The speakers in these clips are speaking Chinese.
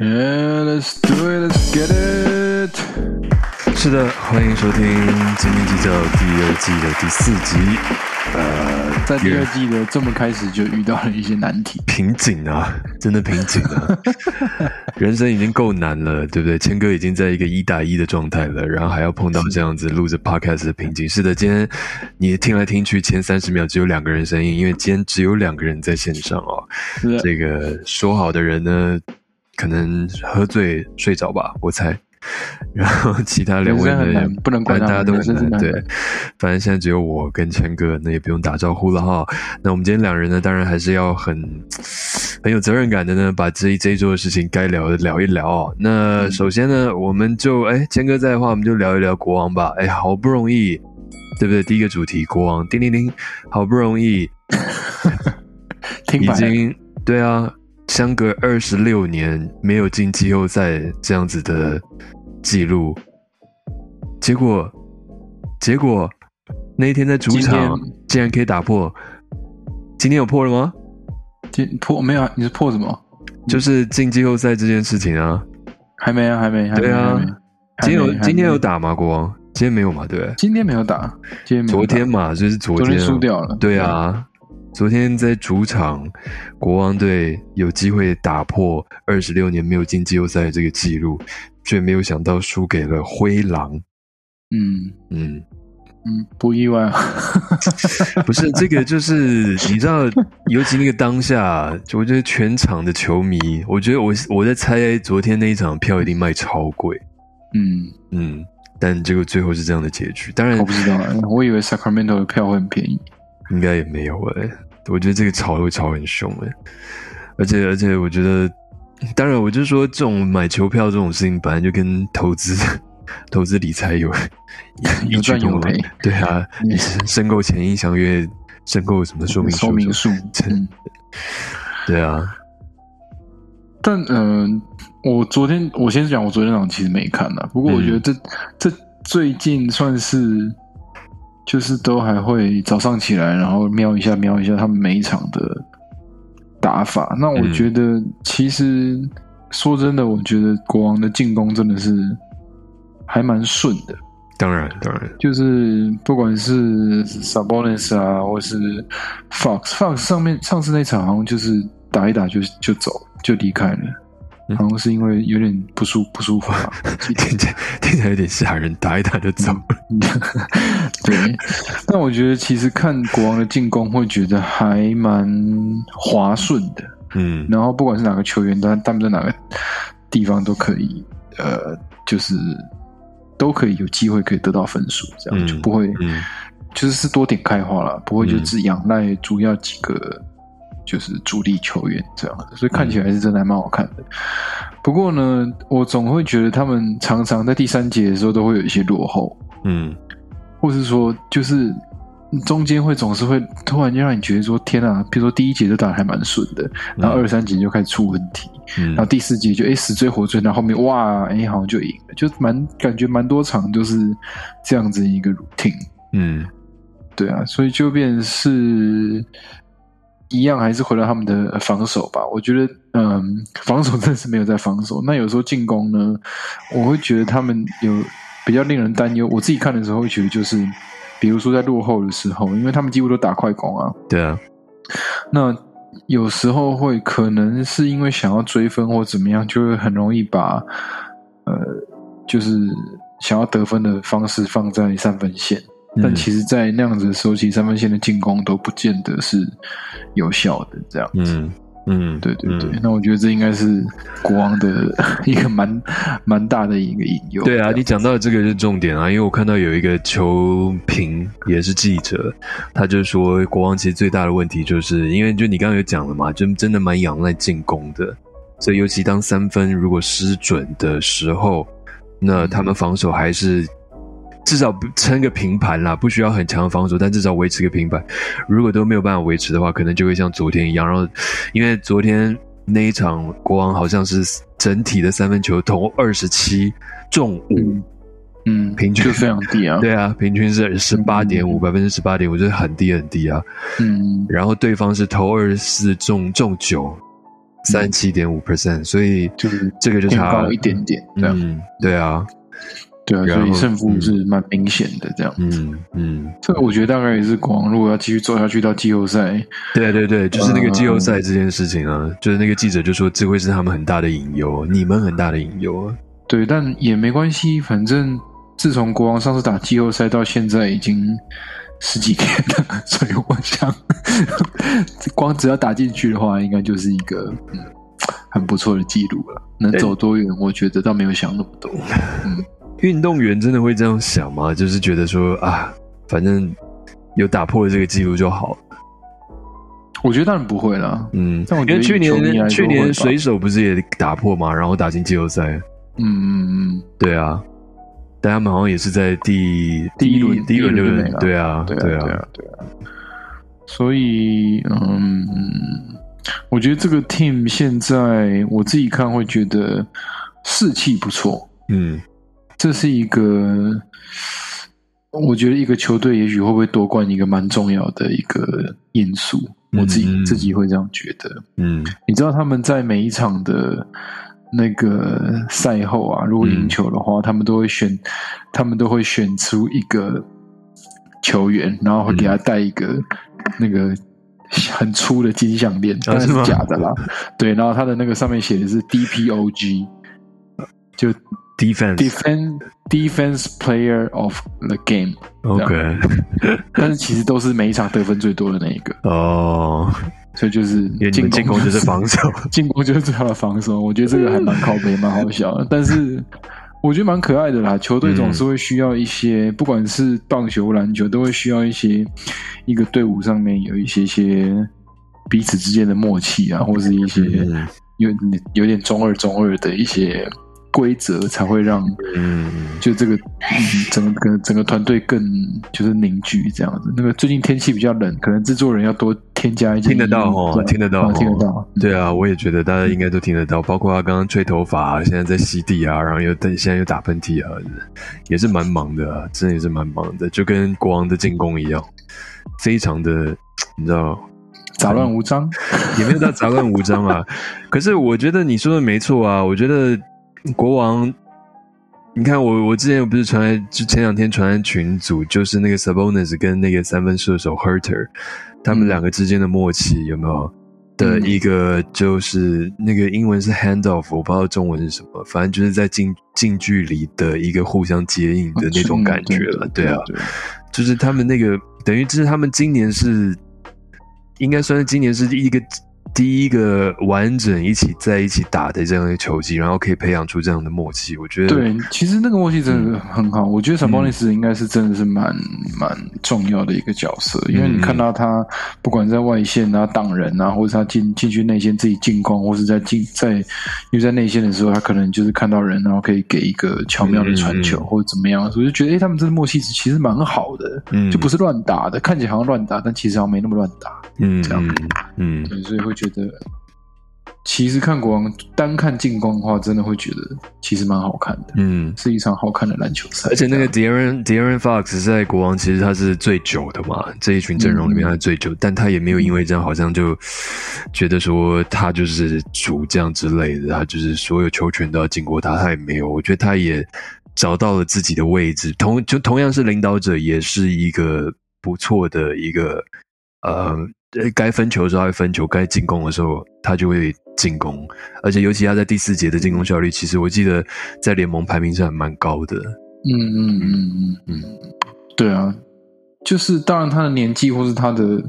Yeah, let's do it, let's get it。是的，欢迎收听《斤斤计较》第二季的第四集。呃，在第二季的这么开始就遇到了一些难题，瓶颈啊，真的瓶颈啊！人生已经够难了，对不对？谦哥已经在一个一打一的状态了，然后还要碰到这样子录着 podcast 的瓶颈。是的，今天你听来听去，前三十秒只有两个人声音，因为今天只有两个人在线上哦。这个说好的人呢，可能喝醉睡着吧，我猜。然后其他两位呢，不能管大家都很难。对，反正现在只有我跟谦哥，那也不用打招呼了哈。那我们今天两人呢，当然还是要很很有责任感的呢，把这一这一周的事情该聊的聊一聊。那首先呢，我们就哎，谦哥在的话，我们就聊一聊国王吧。哎，好不容易，对不对？第一个主题，国王，叮铃铃，好不容易，已经对啊。相隔二十六年没有进季后赛这样子的记录，结果结果那一天在主场竟然可以打破，今天有破了吗？今破没有？你是破什么？就是进季后赛这件事情啊，还没啊，还没，对啊，今天有今天有打吗？国王今天没有嘛？对？今天没有打，今天昨天嘛，就是昨天输掉了，对啊。昨天在主场，国王队有机会打破二十六年没有进季后赛的这个记录，却没有想到输给了灰狼。嗯嗯嗯，不意外啊。不是这个，就是你知道，尤其那个当下，我觉得全场的球迷，我觉得我我在猜，昨天那一场票一定卖超贵。嗯嗯，但结果最后是这样的结局。当然我不知道，我以为 Sacramento 的票会很便宜。应该也没有哎，我觉得这个吵会吵很凶哎，而且而且我觉得，当然我就说这种买球票这种事情本来就跟投资 投资理财有有赚有赔，对啊，你申购前一相约申购什么说明说明书，对啊，但嗯，我昨天我先讲，我昨天晚上其实没看呢，不过我觉得这这最近算是。就是都还会早上起来，然后瞄一下瞄一下他们每一场的打法。那我觉得，其实说真的，我觉得国王的进攻真的是还蛮顺的。当然，当然，就是不管是 Sabonis 啊，或是 Fox，Fox 上面上次那场好像就是打一打就就走就离开了。好像是因为有点不舒不舒服吧，听起来听起来有点吓人，打一打就走。对，但我觉得其实看国王的进攻会觉得还蛮滑顺的，嗯，然后不管是哪个球员，他他们在哪个地方都可以，呃，就是都可以有机会可以得到分数，这样就不会，就是是多点开花了，不会就只仰赖主要几个。就是主力球员这样的，所以看起来是真的还蛮好看的。不过呢，我总会觉得他们常常在第三节的时候都会有一些落后，嗯，或是说就是中间会总是会突然间让你觉得说天啊，比如说第一节就打的还蛮顺的，然后二三节就开始出问题，然后第四节就哎死追活追，然后后面哇哎好像就赢了，就蛮感觉蛮多场都是这样子一个 routine，嗯，对啊，所以就变是。一样还是回到他们的防守吧。我觉得，嗯，防守真是没有在防守。那有时候进攻呢，我会觉得他们有比较令人担忧。我自己看的时候会觉得，就是比如说在落后的时候，因为他们几乎都打快攻啊。对啊。那有时候会可能是因为想要追分或怎么样，就会很容易把呃，就是想要得分的方式放在三分线。但其实，在那样子收起三分线的进攻都不见得是有效的，这样子。嗯嗯，对对对。那我觉得这应该是国王的 一个蛮蛮大的一个引诱。对啊，你讲到这个是重点啊，因为我看到有一个球评也是记者，他就说国王其实最大的问题就是因为就你刚刚有讲了嘛，就真的蛮仰赖进攻的，所以尤其当三分如果失准的时候，那他们防守还是。至少撑个平盘啦，不需要很强的防守，但至少维持个平盘。如果都没有办法维持的话，可能就会像昨天一样。然后，因为昨天那一场国王好像是整体的三分球投二十七中五，嗯，平均就非常低啊。对啊，平均是十八点五，百分之十八点五，就是很低很低啊。嗯，然后对方是投二十四中中九，三十七点五 percent，所以就是这个就差高一点点，嗯，对啊。对啊，所以胜负是蛮明显的，这样。嗯嗯，这个我觉得大概也是光，如果要继续做下去到季后赛，对对对，就是那个季后赛这件事情啊，就是那个记者就说这会是他们很大的隐忧，你们很大的隐忧啊。对，但也没关系，反正自从国王上次打季后赛到现在已经十几天了，所以我想，光只要打进去的话，应该就是一个很不错的记录了。能走多远，我觉得倒没有想那么多。嗯。运动员真的会这样想吗？就是觉得说啊，反正有打破了这个记录就好。我觉得当然不会啦。嗯，因为去年去年水手不是也打破嘛，然后打进季后赛。嗯嗯嗯，对啊，但他们好像也是在第第一轮第一轮就对啊对啊对啊对啊。所以嗯，我觉得这个 team 现在我自己看会觉得士气不错。嗯。这是一个，我觉得一个球队也许会不会夺冠一个蛮重要的一个因素，我自己自己会这样觉得。嗯，你知道他们在每一场的那个赛后啊，如果赢球的话，他们都会选，他们都会选出一个球员，然后会给他戴一个那个很粗的金项链，但是假的啦。对，然后他的那个上面写的是 DPOG，就。Defense defense defense player of the game。OK，但是其实都是每一场得分最多的那一个哦，所以就是进攻就是防守，进攻就是最好的防守。我觉得这个还蛮靠背，蛮好笑的。但是我觉得蛮可爱的啦。球队总是会需要一些，不管是棒球、篮球，都会需要一些一个队伍上面有一些些彼此之间的默契啊，或是一些有有点中二中二的一些。规则才会让，嗯，就这个整个整个团队更就是凝聚这样子。那个最近天气比较冷，可能制作人要多添加一些。听得到哦，听得到，听得到。对啊，我也觉得大家应该都听得到。包括他刚刚吹头发，现在在吸地啊，然后又等，现在又打喷嚏啊，也是蛮忙的，真的也是蛮忙的，就跟国王的进攻一样，非常的，你知道，杂乱无章，也没有到杂乱无章啊。可是我觉得你说的没错啊，我觉得。国王，你看我，我之前不是传来，就前两天传来群组，就是那个 Sabonis 跟那个三分射手 Herter，他们两个之间的默契有没有？的一个就是那个英文是 handoff，我不知道中文是什么，反正就是在近近距离的一个互相接应的那种感觉了。对啊，就是他们那个等于就是他们今年是应该算是今年是一个。第一个完整一起在一起打的这样一个球技，然后可以培养出这样的默契，我觉得对，其实那个默契真的很好。我觉得萨博尼斯应该是真的是蛮蛮重要的一个角色，因为你看到他不管在外线啊挡人啊，或者他进进去内线自己进攻，或是在进在因为在内线的时候，他可能就是看到人，然后可以给一个巧妙的传球或者怎么样，我就觉得哎，他们这个默契其实蛮好的，嗯就不是乱打的，看起来好像乱打，但其实好像没那么乱打，嗯，这样，嗯，对，所以会。觉得其实看国王单看进攻的话，真的会觉得其实蛮好看的。嗯，是一场好看的篮球赛。而且那个 Deron Deron Fox 在国王其实他是最久的嘛，这一群阵容里面他是最久，但他也没有因为这样好像就觉得说他就是主将之类的，他就是所有球权都要经过他，他也没有。我觉得他也找到了自己的位置，同就同样是领导者，也是一个不错的一个呃。该分球的时候会分球，该进攻的时候他就会进攻，而且尤其他在第四节的进攻效率，其实我记得在联盟排名是还蛮高的。嗯嗯嗯嗯嗯，对啊，就是当然他的年纪或是他的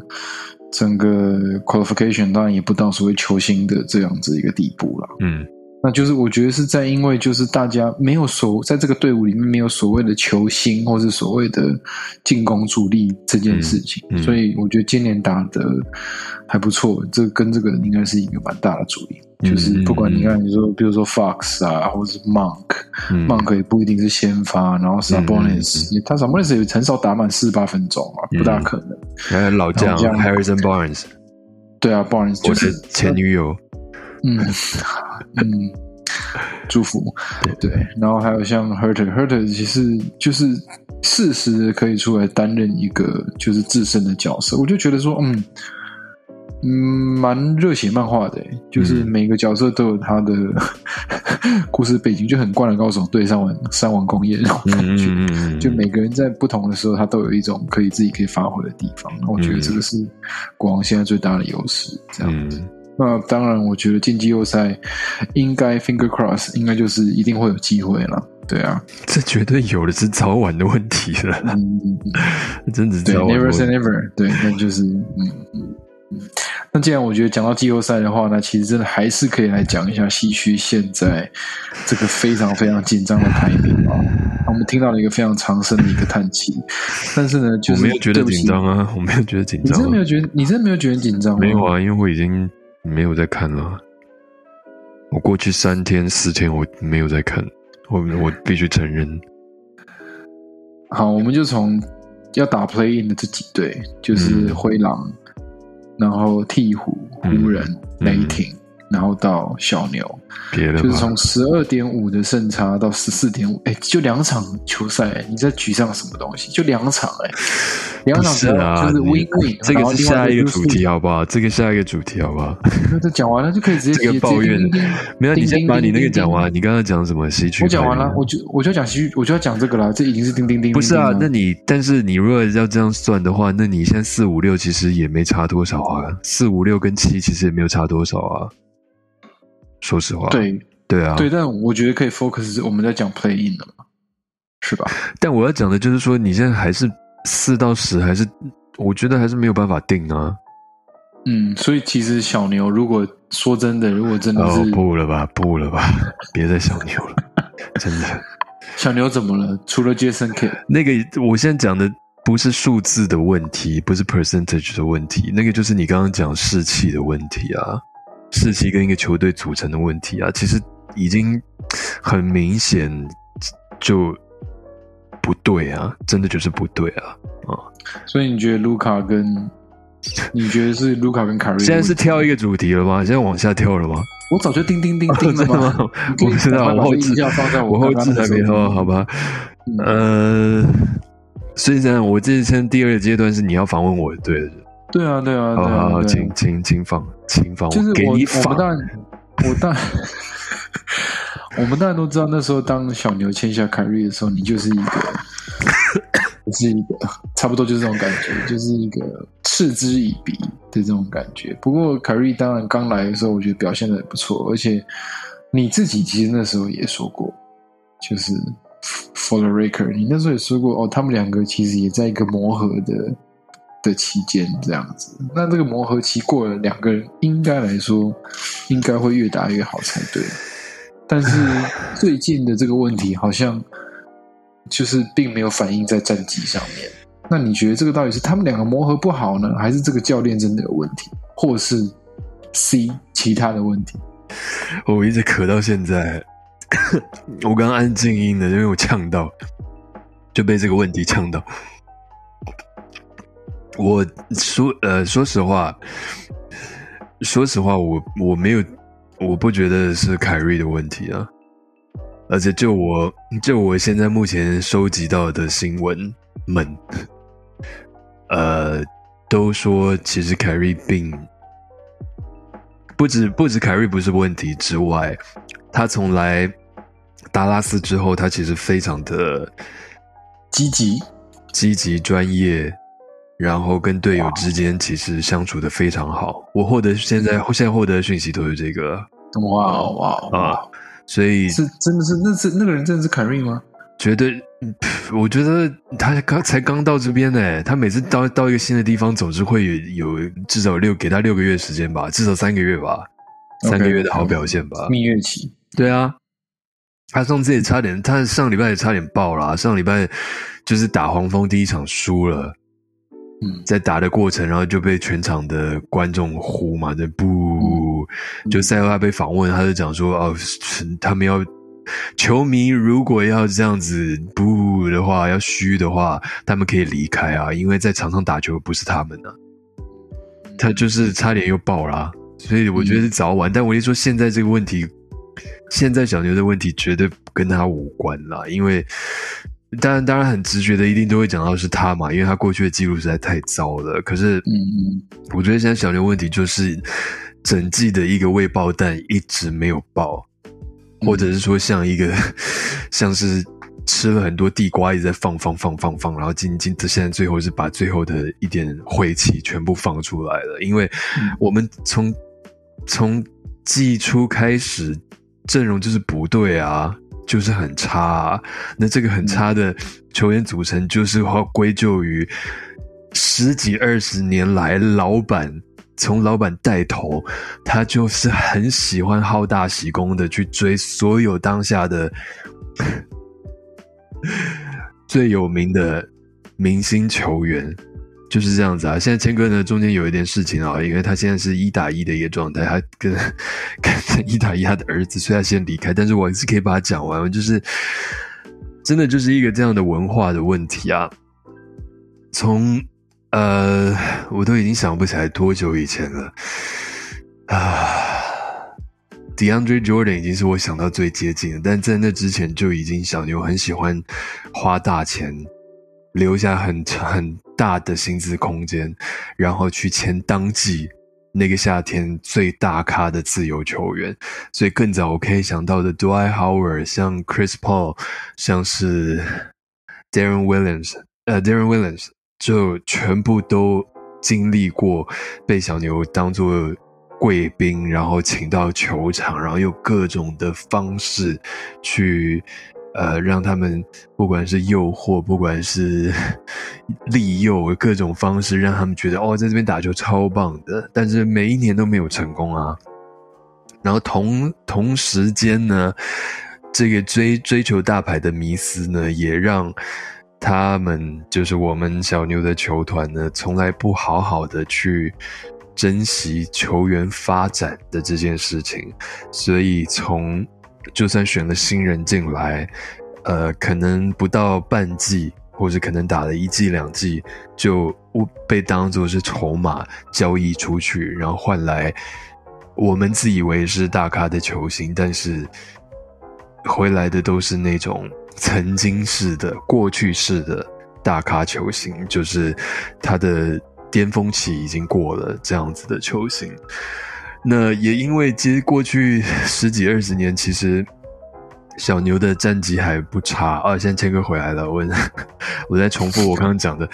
整个 qualification，当然也不到所谓球星的这样子一个地步了。嗯。那就是我觉得是在因为就是大家没有所在这个队伍里面没有所谓的球星或是所谓的进攻主力这件事情，所以我觉得今年打的还不错。这跟这个应该是一个蛮大的主力，就是不管你看你说比如说 Fox 啊，或者是 Monk，Monk 也不一定是先发，然后 Sabonis，他 Sabonis 也很少打满四十八分钟啊，不大可能。还有老将 Harrison Barnes，对啊，Barnes 就是前女友。嗯 嗯，祝福对，然后还有像 Herter Herter，其实就是适时的可以出来担任一个就是自身的角色，我就觉得说，嗯，嗯，蛮热血漫画的，就是每个角色都有他的 故事背景，就很灌篮高手对上完三王工业那种感觉。就每个人在不同的时候，他都有一种可以自己可以发挥的地方。我觉得这个是国王现在最大的优势。这样子，那当然，我觉得进季后赛应该 finger cross，应该就是一定会有机会了。对啊，这绝对有的是早晚的问题了。嗯，真的是对，never say never。对，那就是嗯嗯嗯。那既然我觉得讲到季后赛的话，那其实真的还是可以来讲一下西区现在这个非常非常紧张的排名啊。我们听到了一个非常长声的一个叹气，但是呢，就是没有觉得紧张啊，我没有觉得紧张。你真的没有觉得？你真的没有觉得紧张？没有啊，因为我已经没有在看了。我过去三天四天我没有在看，我我必须承认。好，我们就从要打 play in 的这几队，就是灰狼。然后鹈鹕、湖人、雷霆。然后到小牛，就是从十二点五的胜差到十四点五，哎，就两场球赛，你在沮丧什么东西？就两场，哎，两场是啊，就是 win win。这个是下一个主题，好不好？这个下一个主题，好不好？那这讲完了就可以直接 这个抱怨。没有，你先把你那个讲完。你刚刚讲什么西区？我讲完了，我就我就要讲西区，我就要讲这个了。这已经是叮叮叮。不是啊，那你但是你如果要这样算的话，那你现在四五六其实也没差多少啊。四五六跟七其实也没有差多少啊。说实话，对对啊，对，但我觉得可以 focus 我们在讲 play in 的嘛，是吧？但我要讲的就是说，你现在还是四到十，还是我觉得还是没有办法定啊。嗯，所以其实小牛，如果说真的，如果真的是不了吧，不了吧，别再小牛了，真的。小牛怎么了？除了 Jason K，那个我现在讲的不是数字的问题，不是 percentage 的问题，那个就是你刚刚讲士气的问题啊。士气跟一个球队组成的问题啊，其实已经很明显就不对啊，真的就是不对啊啊！所以你觉得卢卡跟你觉得是卢卡跟卡瑞？现在是跳一个主题了吗？现在往下跳了吗？我早就叮叮叮叮了吗？我不知道，我后置放在我后置还没到，好吧？呃，所以我这先第二个阶段是你要访问我，对。对啊，对啊，好好，请请请放，就是我，我们当然，我当然，我们当然都知道，那时候当小牛签下凯瑞的时候，你就是一个，是一个，差不多就是这种感觉，就是一个嗤之以鼻的这种感觉。不过凯瑞当然刚来的时候，我觉得表现的不错，而且你自己其实那时候也说过，就是 For the Raker，你那时候也说过，哦，他们两个其实也在一个磨合的。的期间这样子，那这个磨合期过了，两个人应该来说，应该会越打越好才对。但是 最近的这个问题好像就是并没有反映在战绩上面。那你觉得这个到底是他们两个磨合不好呢，还是这个教练真的有问题，或是 C 其他的问题？我一直咳到现在，我刚刚按静音的，因为我呛到，就被这个问题呛到。我说呃，说实话，说实话，我我没有，我不觉得是凯瑞的问题啊。而且就我就我现在目前收集到的新闻们，呃，都说其实凯瑞并不止不止凯瑞不是问题之外，他从来达拉斯之后，他其实非常的积极、积极、专业。然后跟队友之间其实相处的非常好。我获得现在现在获得的讯息都是这个。哇哇啊！所以是真的是那是那个人真的是凯瑞吗？绝对，我觉得他刚才刚到这边呢。他每次到到一个新的地方，总是会有有至少六给他六个月时间吧，至少三个月吧，三个月的好表现吧。蜜月期。对啊，他上次也差点，他上礼拜也差点爆了。上礼拜就是打黄蜂第一场输了。在打的过程，然后就被全场的观众呼嘛，就不就赛后他被访问，他就讲说哦，他们要球迷如果要这样子不的话，要虚的话，他们可以离开啊，因为在场上打球不是他们啊，他就是差点又爆了，所以我觉得是早晚。但我一说现在这个问题，现在小牛的问题绝对跟他无关啦，因为当然，当然很直觉的，一定都会讲到是他嘛，因为他过去的记录实在太糟了。可是，嗯嗯，我觉得现在小牛问题就是整季的一个未爆弹一直没有爆，或者是说像一个 像是吃了很多地瓜一直在放放放放放，然后今今现在最后是把最后的一点晦气全部放出来了。因为我们从从季初开始阵容就是不对啊。就是很差，啊。那这个很差的球员组成，就是要归咎于十几二十年来老板从老板带头，他就是很喜欢好大喜功的去追所有当下的 最有名的明星球员。就是这样子啊！现在谦哥呢，中间有一点事情啊，因为他现在是一打一的一个状态，他跟 跟一打一他的儿子，所以他先离开。但是我还是可以把它讲完，就是真的就是一个这样的文化的问题啊。从呃，我都已经想不起来多久以前了啊，DeAndre Jordan 已经是我想到最接近的，但在那之前就已经小牛很喜欢花大钱。留下很很大的薪资空间，然后去签当季那个夏天最大咖的自由球员。所以更早我可以想到的，Dwight Howard，像 Chris Paul，像是 Darren Williams，呃，Darren Williams 就全部都经历过被小牛当做贵宾，然后请到球场，然后用各种的方式去。呃，让他们不管是诱惑，不管是 利诱，各种方式让他们觉得哦，在这边打球超棒的，但是每一年都没有成功啊。然后同同时间呢，这个追追求大牌的迷思呢，也让他们就是我们小牛的球团呢，从来不好好的去珍惜球员发展的这件事情，所以从。就算选了新人进来，呃，可能不到半季，或者可能打了一季两季，就被当作是筹码交易出去，然后换来我们自以为是大咖的球星，但是回来的都是那种曾经式的、过去式的大咖球星，就是他的巅峰期已经过了这样子的球星。那也因为其实过去十几二十年，其实小牛的战绩还不差啊。现在谦哥回来了，我 我在重复我刚刚讲的，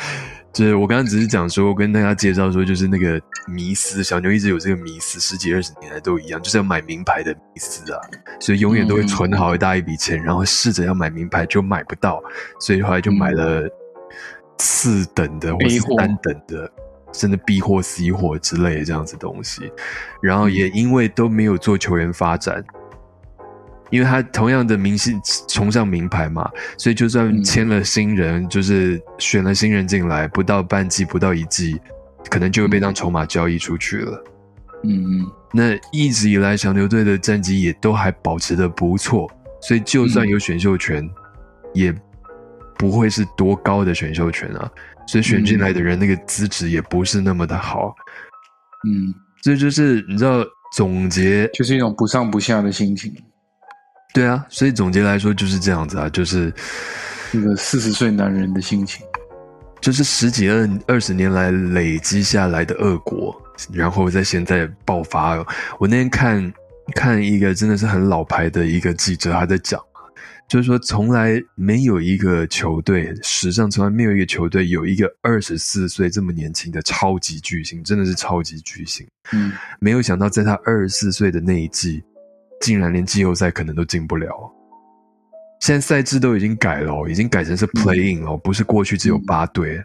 就是我刚刚只是讲说跟大家介绍说，就是那个迷思，小牛一直有这个迷思，十几二十年来都一样，就是要买名牌的迷思啊，所以永远都会存好一大一笔钱，然后试着要买名牌就买不到，所以后来就买了次等的或是三等的。真的 B 或 C 或之类这样子东西，然后也因为都没有做球员发展，因为他同样的明星崇尚名牌嘛，所以就算签了新人，就是选了新人进来，不到半季不到一季，可能就会被当筹码交易出去了。嗯嗯，那一直以来小牛队的战绩也都还保持的不错，所以就算有选秀权，也不会是多高的选秀权啊。所以选进来的人那个资质也不是那么的好，嗯，这就是你知道总结。就是一种不上不下的心情，对啊，所以总结来说就是这样子啊，就是一个四十岁男人的心情，就是十几二二十年来累积下来的恶果，然后在现在爆发。我那天看看一个真的是很老牌的一个记者，他在讲。就是说，从来没有一个球队史上从来没有一个球队有一个二十四岁这么年轻的超级巨星，真的是超级巨星。嗯，没有想到在他二十四岁的那一季，竟然连季后赛可能都进不了。现在赛制都已经改了，已经改成是 playing 了，不是过去只有八队，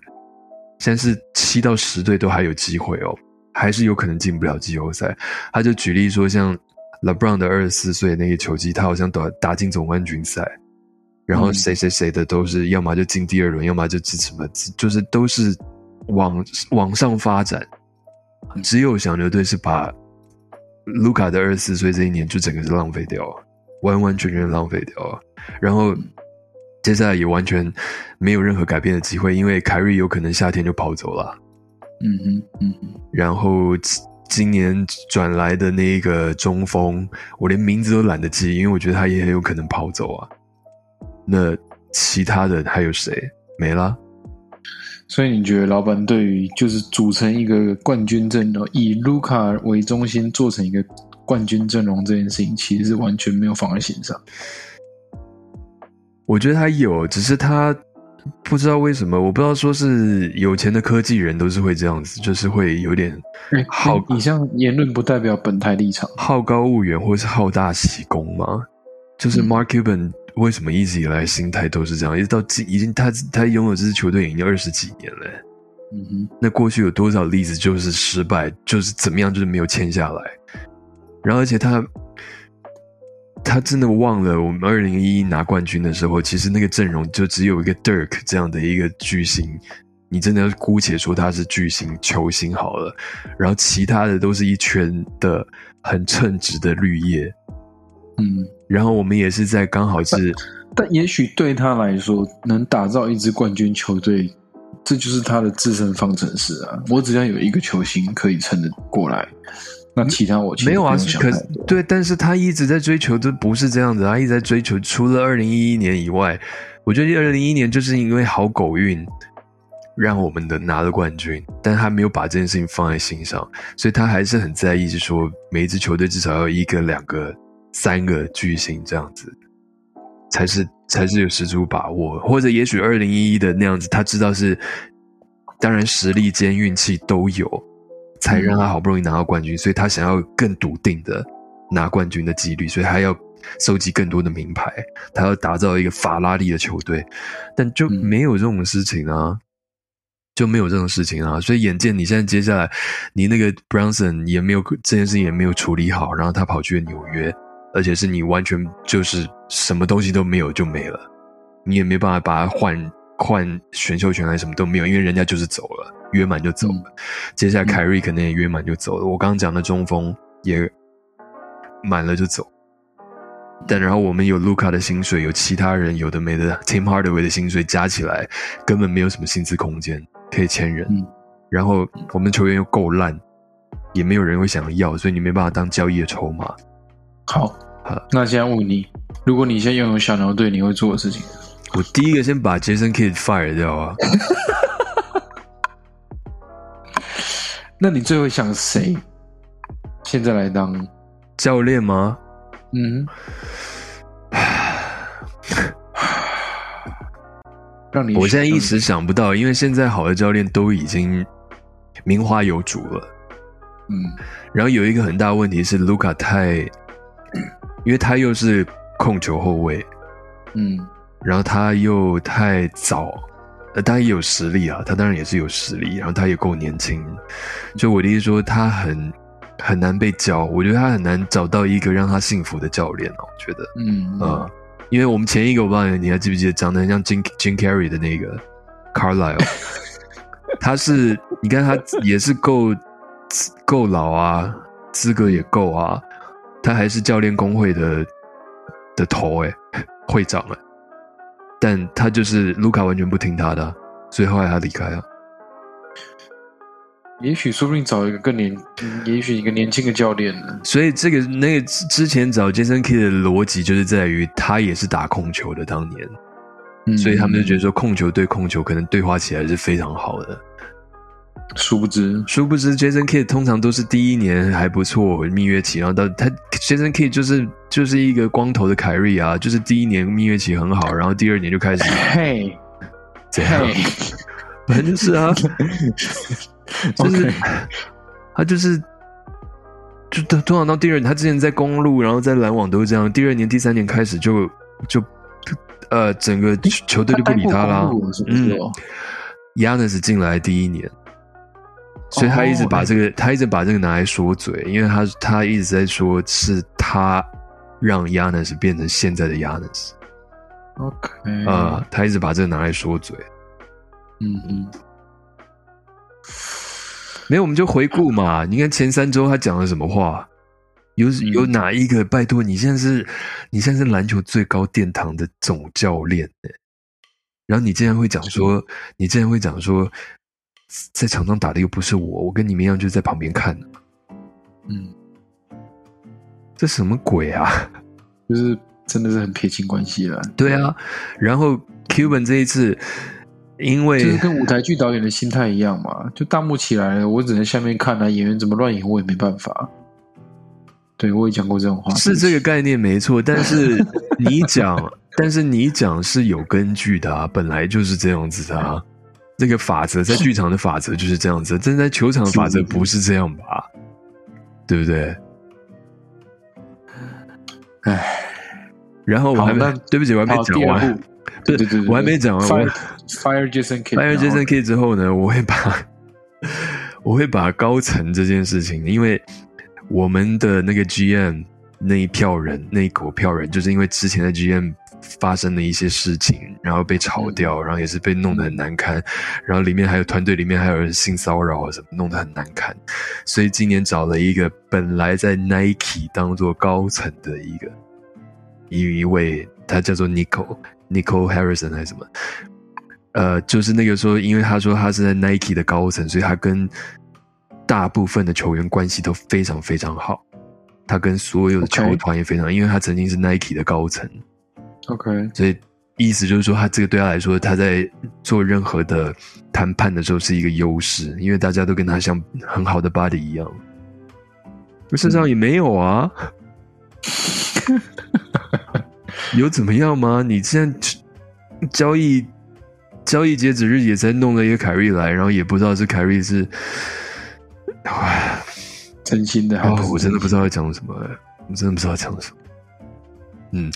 现在是七到十队都还有机会哦，还是有可能进不了季后赛。他就举例说，像。LeBron 的二十四岁那个球季，他好像打打进总冠军赛，然后谁谁谁的都是要么就进第二轮，要么就支持么，就是都是往往上发展。只有小牛队是把卢卡的二十四岁这一年就整个是浪费掉，完完全全浪费掉。然后接下来也完全没有任何改变的机会，因为凯瑞有可能夏天就跑走了。嗯哼，嗯哼，然后。今年转来的那个中锋，我连名字都懒得记，因为我觉得他也很有可能跑走啊。那其他的还有谁？没了。所以你觉得老板对于就是组成一个冠军阵容，以卢卡为中心做成一个冠军阵容这件事情，其实是完全没有放在心上。我觉得他有，只是他不知道为什么，我不知道说是有钱的科技人都是会这样子，就是会有点好。以上言论不代表本台立场，好高骛远或是好大喜功吗？就是 Mark Cuban 为什么一直以来心态都是这样，一直到已经他他拥有这支球队已经二十几年了。嗯哼，那过去有多少例子就是失败，就是怎么样，就是没有签下来。然后而且他。他真的忘了我们二零一一拿冠军的时候，其实那个阵容就只有一个 Dirk 这样的一个巨星。你真的要姑且说他是巨星球星好了，然后其他的都是一圈的很称职的绿叶。嗯，然后我们也是在刚好是，但也许对他来说，能打造一支冠军球队，这就是他的自身方程式啊。我只要有一个球星可以撑得过来。那其他我没有啊，可对，但是他一直在追求的不是这样子，他一直在追求。除了二零一一年以外，我觉得二零一一年就是因为好狗运，让我们的拿了冠军，但他没有把这件事情放在心上，所以他还是很在意，是说每一支球队至少要一个、两个、三个巨星这样子，才是才是有十足把握。或者也许二零一一的那样子，他知道是，当然实力兼运气都有。才让他好不容易拿到冠军，所以他想要更笃定的拿冠军的几率，所以他要收集更多的名牌，他要打造一个法拉利的球队，但就没有这种事情啊，就没有这种事情啊，所以眼见你现在接下来你那个 Brownson 也没有这件事情也没有处理好，然后他跑去了纽约，而且是你完全就是什么东西都没有就没了，你也没办法把他换换选秀权还是什么都没有，因为人家就是走了。约满就走了，接下来凯瑞可能也约满就走了。我刚刚讲的中锋也满了就走，但然后我们有卢卡的薪水，有其他人有的没的，Tim Hardaway 的薪水加起来根本没有什么薪资空间可以签人。然后我们球员又够烂，也没有人会想要，所以你没办法当交易的筹码。好，好，那现在问你，如果你现在拥有小牛队，你会做的事情？我第一个先把 Jason Kidd fire 掉啊。那你最后想谁？现在来当教练吗？嗯，让你我现在一时想不到，因为现在好的教练都已经名花有主了。嗯，然后有一个很大问题是卢卡太，因为他又是控球后卫，嗯，然后他又太早。呃，他也有实力啊，他当然也是有实力，然后他也够年轻，就我的意思说，他很很难被教，我觉得他很难找到一个让他幸福的教练哦，我觉得，嗯啊，因为我们前一个我不知道你还记不记得，长得很像 Jim Jim Carrey 的那个 Carlisle，他是你看他也是够够老啊，资格也够啊，他还是教练工会的的头哎，会长哎。但他就是卢卡完全不听他的，所以后来他离开了。也许说不定找一个更年，也许一个年轻的教练呢。所以这个那个之前找杰森 K 的逻辑就是在于他也是打控球的，当年，所以他们就觉得说控球对控球可能对话起来是非常好的。殊不知，殊不知，Jason Kidd 通常都是第一年还不错，蜜月期，然后到他 Jason Kidd 就是就是一个光头的凯瑞啊，就是第一年蜜月期很好，然后第二年就开始嘿，怎样？反正就是啊，就是他就是就通常到第二年，他之前在公路，然后在篮网都是这样，第二年、第三年开始就就呃，整个球队就不理他了。嗯，Yanis 进来第一年。所以他一直把这个，他一直把这个拿来说嘴，因为他他一直在说是他让 Yanis 变成现在的 Yanis。OK，啊，他一直把这个拿来说嘴。嗯嗯，没有，我们就回顾嘛。你看前三周他讲了什么话？有有哪一个？拜托，你现在是，你现在是篮球最高殿堂的总教练，然后你竟然会讲说，你竟然会讲说。在场上打的又不是我，我跟你们一样，就在旁边看。嗯，这什么鬼啊？就是真的是很撇清关系了。对啊，然后 Cuban 这一次，因为就是跟舞台剧导演的心态一样嘛，就大幕起来了，我只能下面看啊，演员怎么乱演我也没办法。对我也讲过这种话，是这个概念没错，但是你讲，但是你讲是有根据的啊，本来就是这样子的啊，那个法则在剧场的法则就是这样子，但在球场的法则不是这样吧？对不对？唉，然后我还没，对不起，我还没讲完。对对对，我还没讲完。Fire Jason K，Fire Jason K 之后呢，我会把我会把高层这件事情，因为。我们的那个 GM 那一票人，那一股票人，就是因为之前的 GM 发生了一些事情，然后被炒掉，然后也是被弄得很难堪，然后里面还有团队里面还有人性骚扰什么，弄得很难堪，所以今年找了一个本来在 Nike 当做高层的一个一一位，他叫做 Nico Nico Harrison 还是什么，呃，就是那个说，因为他说他是在 Nike 的高层，所以他跟。大部分的球员关系都非常非常好，他跟所有的球团也非常，因为他曾经是 Nike 的高层。OK，所以意思就是说，他这个对他来说，他在做任何的谈判的时候是一个优势，因为大家都跟他像很好的 buddy 一样。我身上也没有啊，有怎么样吗？你现在交易交易截止日也在弄了一个凯瑞来，然后也不知道是凯瑞是。唉，真心的，我真的不知道要讲什么，我真的不知道讲什么。嗯，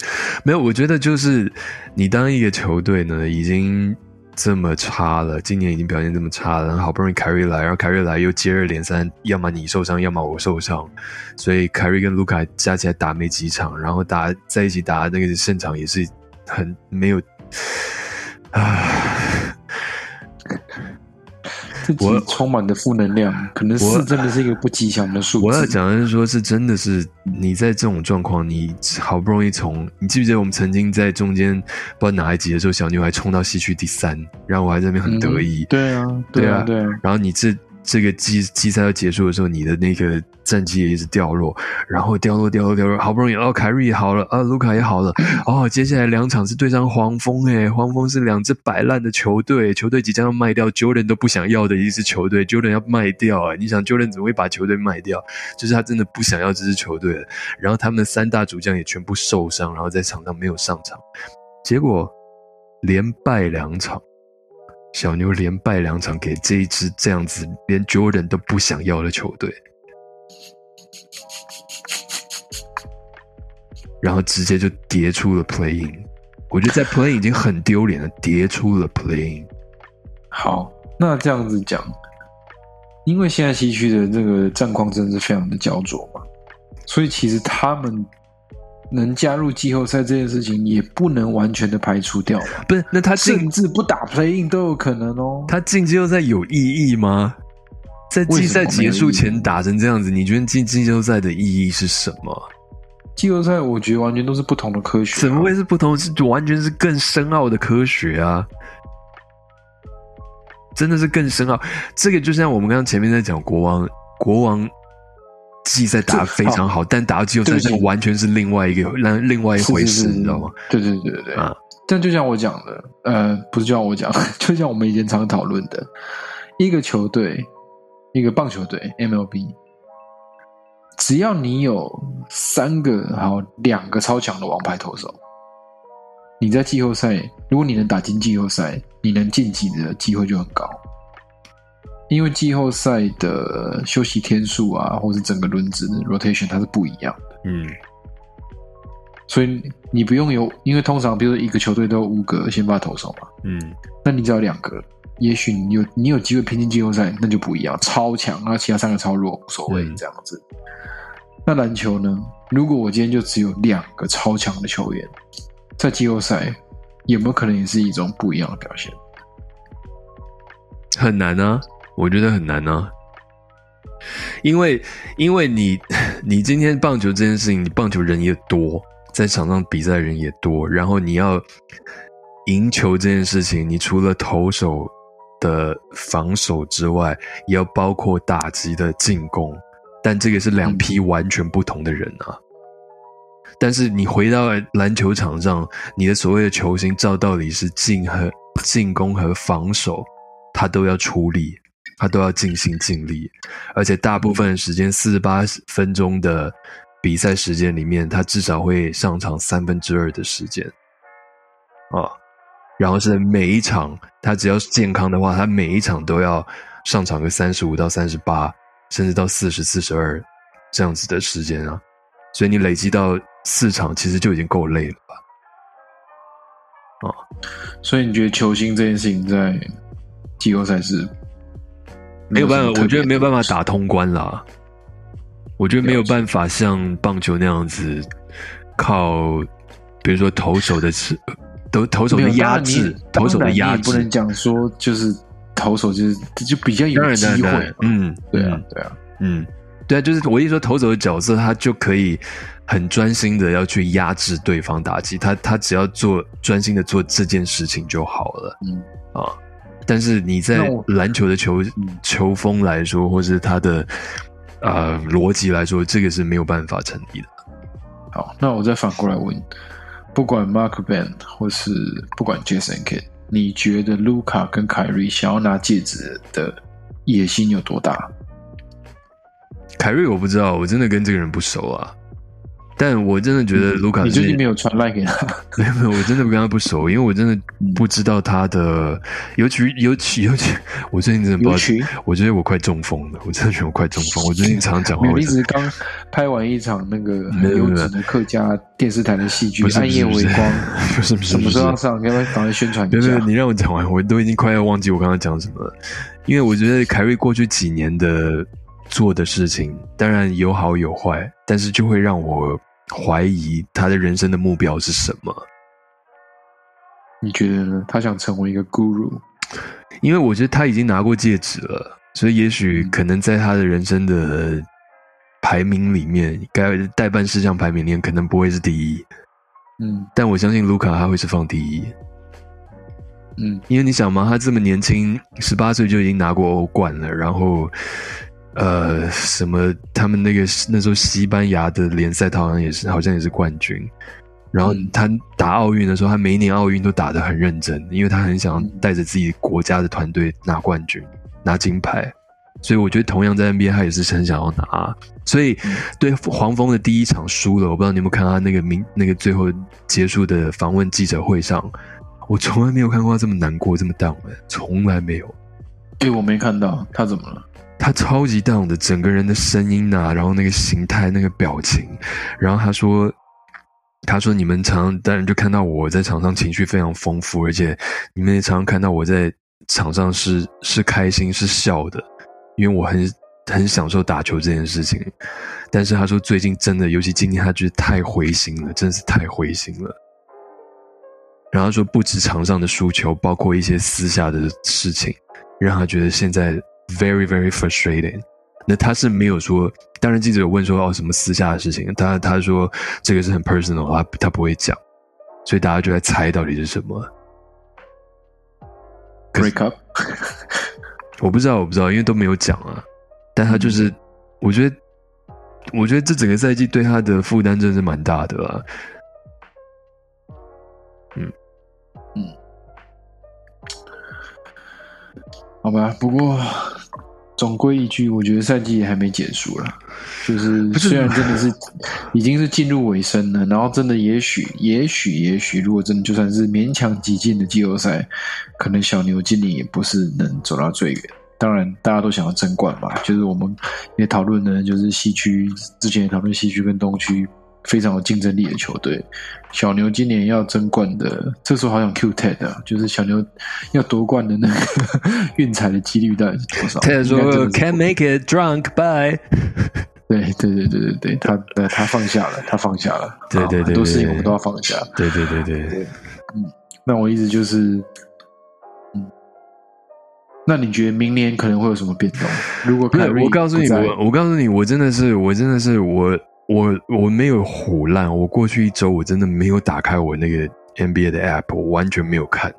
没有，我觉得就是你当一个球队呢，已经这么差了，今年已经表现这么差了，然后好不容易凯瑞来，然后凯瑞来又接二连三，要么你受伤，要么我受伤，所以凯瑞跟卢卡加起来打没几场，然后打在一起打那个胜场也是很没有，唉。我充满的负能量，可能是真的是一个不吉祥的数字。我要讲的是说，是真的是你在这种状况，你好不容易从，你记不记得我们曾经在中间不知道哪一集的时候，小牛还冲到西区第三，然后我还在那边很得意。对啊，对啊，对啊。然后你这。这个季季赛要结束的时候，你的那个战绩也一直掉落，然后掉落掉落掉落，好不容易哦，凯瑞也好了，啊，卢卡也好了，哦，接下来两场是对上黄蜂，诶，黄蜂是两支摆烂的球队，球队即将要卖掉，Jordan 都不想要的一支球队，Jordan 要卖掉啊！你想 Jordan 怎么会把球队卖掉？就是他真的不想要这支球队了。然后他们三大主将也全部受伤，然后在场上没有上场，结果连败两场。小牛连败两场，给这一支这样子连 Jordan 都不想要的球队，然后直接就跌出了 Playing。我觉得在 Playing 已经很丢脸了，跌出了 Playing。好，那这样子讲，因为现在西区的这个战况真的是非常的焦灼嘛，所以其实他们。能加入季后赛这件事情也不能完全的排除掉，不是？那他甚至不打 playing 都有可能哦。他进季后赛有意义吗？在季赛结束前打成这样子，你觉得进季后赛的意义是什么？季后赛我觉得完全都是不同的科学，怎么会是不同？是完全是更深奥的科学啊！真的是更深奥。这个就像我们刚刚前面在讲国王，国王。季赛打非常好，但打到季后赛就完全是另外一个、另另外一回事，你知道吗？对对对对对啊！但就像我讲的，呃，不是就像我讲，就像我们以前常讨论的，一个球队，一个棒球队 MLB，只要你有三个好两个超强的王牌投手，你在季后赛，如果你能打进季后赛，你能晋级的机会就很高。因为季后赛的休息天数啊，或是整个轮子的 rotation 它是不一样的，嗯，所以你不用有，因为通常比如说一个球队都有五个先发投手嘛，嗯，那你只要两个，也许你有你有机会拼进季后赛，那就不一样，超强啊，其他三个超弱无所谓这样子。那篮球呢？如果我今天就只有两个超强的球员，在季后赛有没有可能也是一种不一样的表现？很难啊。我觉得很难啊，因为因为你 你今天棒球这件事情，你棒球人也多，在场上比赛人也多，然后你要赢球这件事情，你除了投手的防守之外，也要包括打击的进攻，但这个是两批完全不同的人啊。但是你回到篮球场上，你的所谓的球星，照道理是进和进攻和防守，他都要出力，他都要尽心尽力，而且大部分时间四十八分钟的比赛时间里面，他至少会上场三分之二的时间，啊，然后是每一场他只要是健康的话，他每一场都要上场个三十五到三十八，甚至到四十四十二这样子的时间啊，所以你累积到。四场其实就已经够累了吧？哦，所以你觉得球星这件事情在季后赛是没有办法？我觉得没有办法打通关啦。我觉得没有办法像棒球那样子靠，比如说投手的是投投手的压制，投手的压制不能讲说就是投手就是就比较有机会。嗯，对啊，对啊，嗯，对啊，就是我一说投手的角色，他就可以。很专心的要去压制对方打击，他他只要做专心的做这件事情就好了。嗯啊，但是你在篮球的球球风来说，或是他的呃逻辑来说，这个是没有办法成立的。好，那我再反过来问，不管 Mark Ben 或是不管 Jason Kidd，你觉得卢卡跟凯瑞想要拿戒指的野心有多大？凯瑞我不知道，我真的跟这个人不熟啊。但我真的觉得卢卡，你最近没有传赖给他？没有没有，我真的跟他不熟，因为我真的不知道他的，尤其尤其尤其，我最近真的不知道，我觉得我快中风了，我真的觉得我快中风。我最近常常讲话，我一直刚拍完一场那个很优质的客家电视台的戏剧《暗夜微光》，不是不是，什么时候要上？要不要赶快宣传一下？你让我讲完，我都已经快要忘记我刚刚讲什么了。因为我觉得凯瑞过去几年的做的事情，当然有好有坏，但是就会让我。怀疑他的人生的目标是什么？你觉得呢？他想成为一个 guru，因为我觉得他已经拿过戒指了，所以也许可能在他的人生的排名里面，该代办事项排名里面可能不会是第一。嗯，但我相信卢卡他会是放第一。嗯，因为你想嘛，他这么年轻，十八岁就已经拿过欧冠了，然后。呃，什么？他们那个那时候西班牙的联赛，他好像也是，好像也是冠军。然后他打奥运的时候，他每一年奥运都打得很认真，因为他很想带着自己国家的团队拿冠军、拿金牌。所以我觉得，同样在 NBA，他也是很想要拿。所以对黄蜂的第一场输了，我不知道你有没有看他那个明那个最后结束的访问记者会上，我从来没有看过他这么难过、这么 down 的，从来没有。对，我没看到他怎么了。他超级 down 的，整个人的声音呐，然后那个形态、那个表情，然后他说：“他说你们常当然就看到我在场上情绪非常丰富，而且你们也常常看到我在场上是是开心是笑的，因为我很很享受打球这件事情。但是他说最近真的，尤其今天，他觉得太灰心了，真是太灰心了。然后说不止场上的输球，包括一些私下的事情，让他觉得现在。” Very, very frustrating。那他是没有说，当然记者有问说哦什么私下的事情，他他说这个是很 personal，他他不会讲，所以大家就在猜到底是什么。Break up？我不知道，我不知道，因为都没有讲啊。但他就是，我觉得，我觉得这整个赛季对他的负担真的是蛮大的啊。好吧，不过。总归一句，我觉得赛季也还没结束了。就是虽然真的是已经是进入尾声了，然后真的也许也许也许，如果真的就算是勉强挤进的季后赛，可能小牛今年也不是能走到最远。当然，大家都想要争冠嘛。就是我们也讨论呢，就是西区之前也讨论西区跟东区。非常有竞争力的球队，小牛今年要争冠的，这时候好想 Q Ted 啊，就是小牛要夺冠的那个 运彩的几率到底是多少？Ted 说 Can't make it drunk, bye。对对对对对对，他他放下了，他放下了，对对对，很多事情我们都要放下。对对对对，嗯，那我意思就是，嗯，那你觉得明年可能会有什么变动？如果我告诉你，我我告诉你，我真的是，我真的是我。我我没有胡烂，我过去一周我真的没有打开我那个 NBA 的 App，我完全没有看，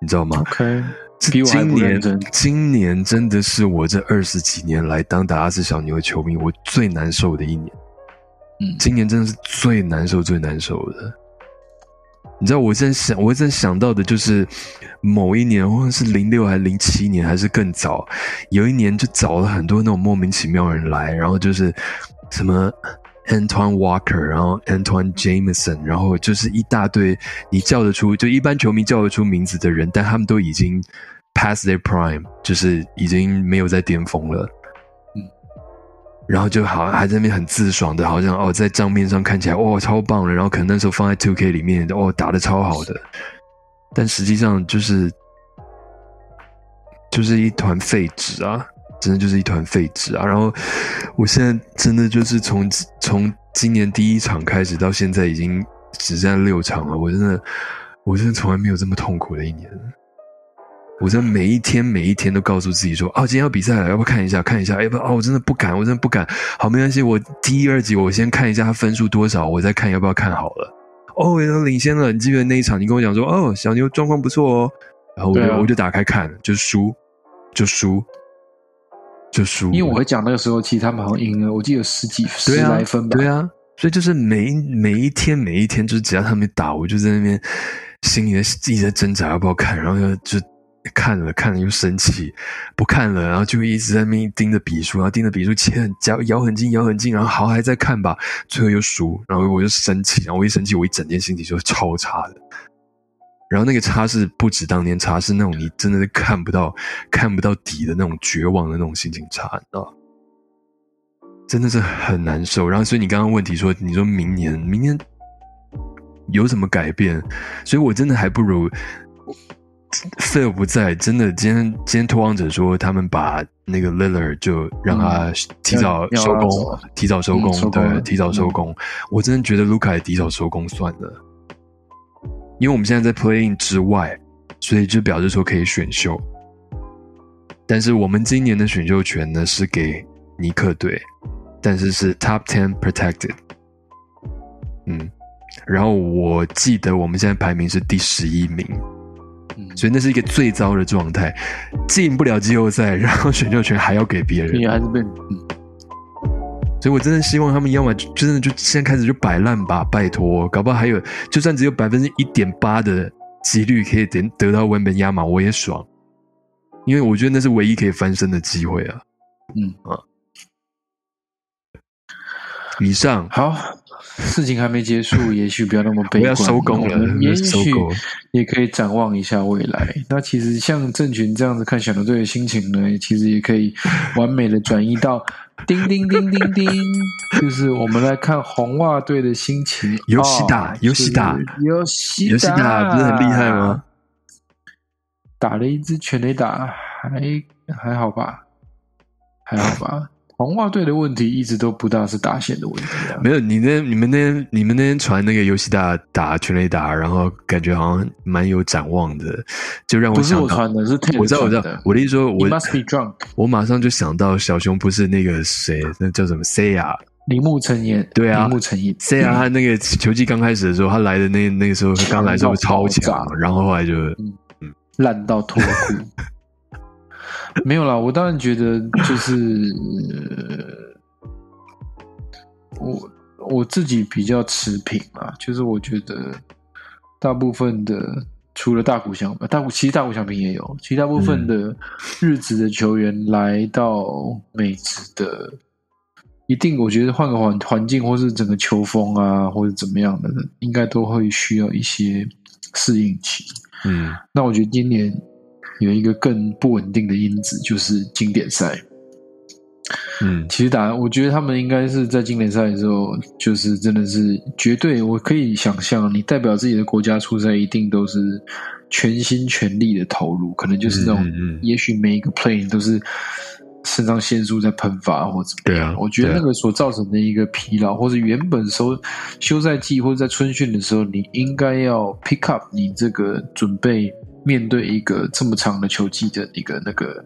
你知道吗？OK，今年今年真的是我这二十几年来当达拉斯小牛的球迷，我最难受的一年。嗯，今年真的是最难受、最难受的。你知道，我现在想，我现在想到的就是某一年，或者是零六还是零七年，还是更早，有一年就找了很多那种莫名其妙的人来，然后就是什么 Antoine Walker，然后 Antoine Jameson，然后就是一大堆你叫得出，就一般球迷叫得出名字的人，但他们都已经 past their prime，就是已经没有在巅峰了。嗯。然后就好像还在那边很自爽的，好像哦，在账面上看起来哦超棒了，然后可能那时候放在 Two K 里面哦打的超好的，但实际上就是就是一团废纸啊，真的就是一团废纸啊。然后我现在真的就是从从今年第一场开始到现在已经只剩下六场了，我真的我真的从来没有这么痛苦的一年。我在每一天每一天都告诉自己说：“哦，今天要比赛了，要不要看一下？看一下？要不哦，我真的不敢，我真的不敢。好，没关系，我第一、二集我先看一下他分数多少，我再看要不要看好了。哦，领先了，你记得那一场？你跟我讲说，哦，小牛状况不错哦。然后我就我就打开看，就输，就输，就输。因为我会讲那个时候，其实他们好像赢了，我记得十几十来分吧。对啊，所以就是每每一天每一天，就是只要他们打，我就在那边心里在一直在挣扎要不要看，然后就。看了看了又生气，不看了，然后就一直在那边盯着笔数，然后盯着笔数，切很咬咬很近，咬很近，然后好还在看吧，最后又输，然后我就生气，然后我一生气，我一整天心情就超差的。然后那个差是不止当年差，是那种你真的是看不到看不到底的那种绝望的那种心情差，你知道真的是很难受。然后所以你刚刚问题说，你说明年明年有什么改变？所以我真的还不如。费尔不在，真的。今天今天托王者说，他们把那个 Lillard 就让他提早收工，提早收工，对，提早收工。我真的觉得卢卡也提早收工算了，因为我们现在在 Playing 之外，所以就表示说可以选秀。但是我们今年的选秀权呢是给尼克队，但是是 Top Ten Protected。嗯，然后我记得我们现在排名是第十一名。所以那是一个最糟的状态，进不了季后赛，然后选秀权还要给别人，你还是被……所以我真的希望他们要么真的就现在开始就摆烂吧，拜托，搞不好还有，就算只有百分之一点八的几率可以得得到文本压马，我也爽，因为我觉得那是唯一可以翻身的机会啊。嗯。啊，以上。好。事情还没结束，也许不要那么悲观。要收工了，也许也可以展望一下未来。那其实像郑群这样子看小牛队的心情呢，其实也可以完美的转移到叮叮叮叮叮，就是我们来看红袜队的心情。游戏打，游戏打，游戏打，不是很厉害吗？打了一支全垒打，还还好吧，还好吧。红袜队的问题一直都不大是打线的问题啊。没有，你那你们那你们那天传那个游戏打打全垒打，然后感觉好像蛮有展望的，就让我想到。不是我传的，是我知道，我知道。我的意思说，我 must be drunk。我马上就想到小熊不是那个谁，那叫什么 C 啊？铃木成彦。对啊，铃木成彦。C 啊，他那个球季刚开始的时候，他来的那那个时候刚来的时候 超强，然后后来就嗯烂到脱裤。没有啦，我当然觉得就是我我自己比较持平嘛，就是我觉得大部分的除了大谷翔平，大谷其实大谷翔平也有，其大部分的日子的球员来到美职的，一定我觉得换个环环境或是整个球风啊，或者怎么样的，应该都会需要一些适应期。嗯，那我觉得今年。有一个更不稳定的因子，就是经典赛。嗯，其实打，我觉得他们应该是在经典赛的时候，就是真的是绝对，我可以想象，你代表自己的国家出赛，一定都是全心全力的投入，可能就是那种，也许每一个 play 都是肾上腺素在喷发，或者对啊，我觉得那个所造成的一个疲劳，或者原本收休赛季或者在春训的时候，你应该要 pick up 你这个准备。面对一个这么长的球季的一个那个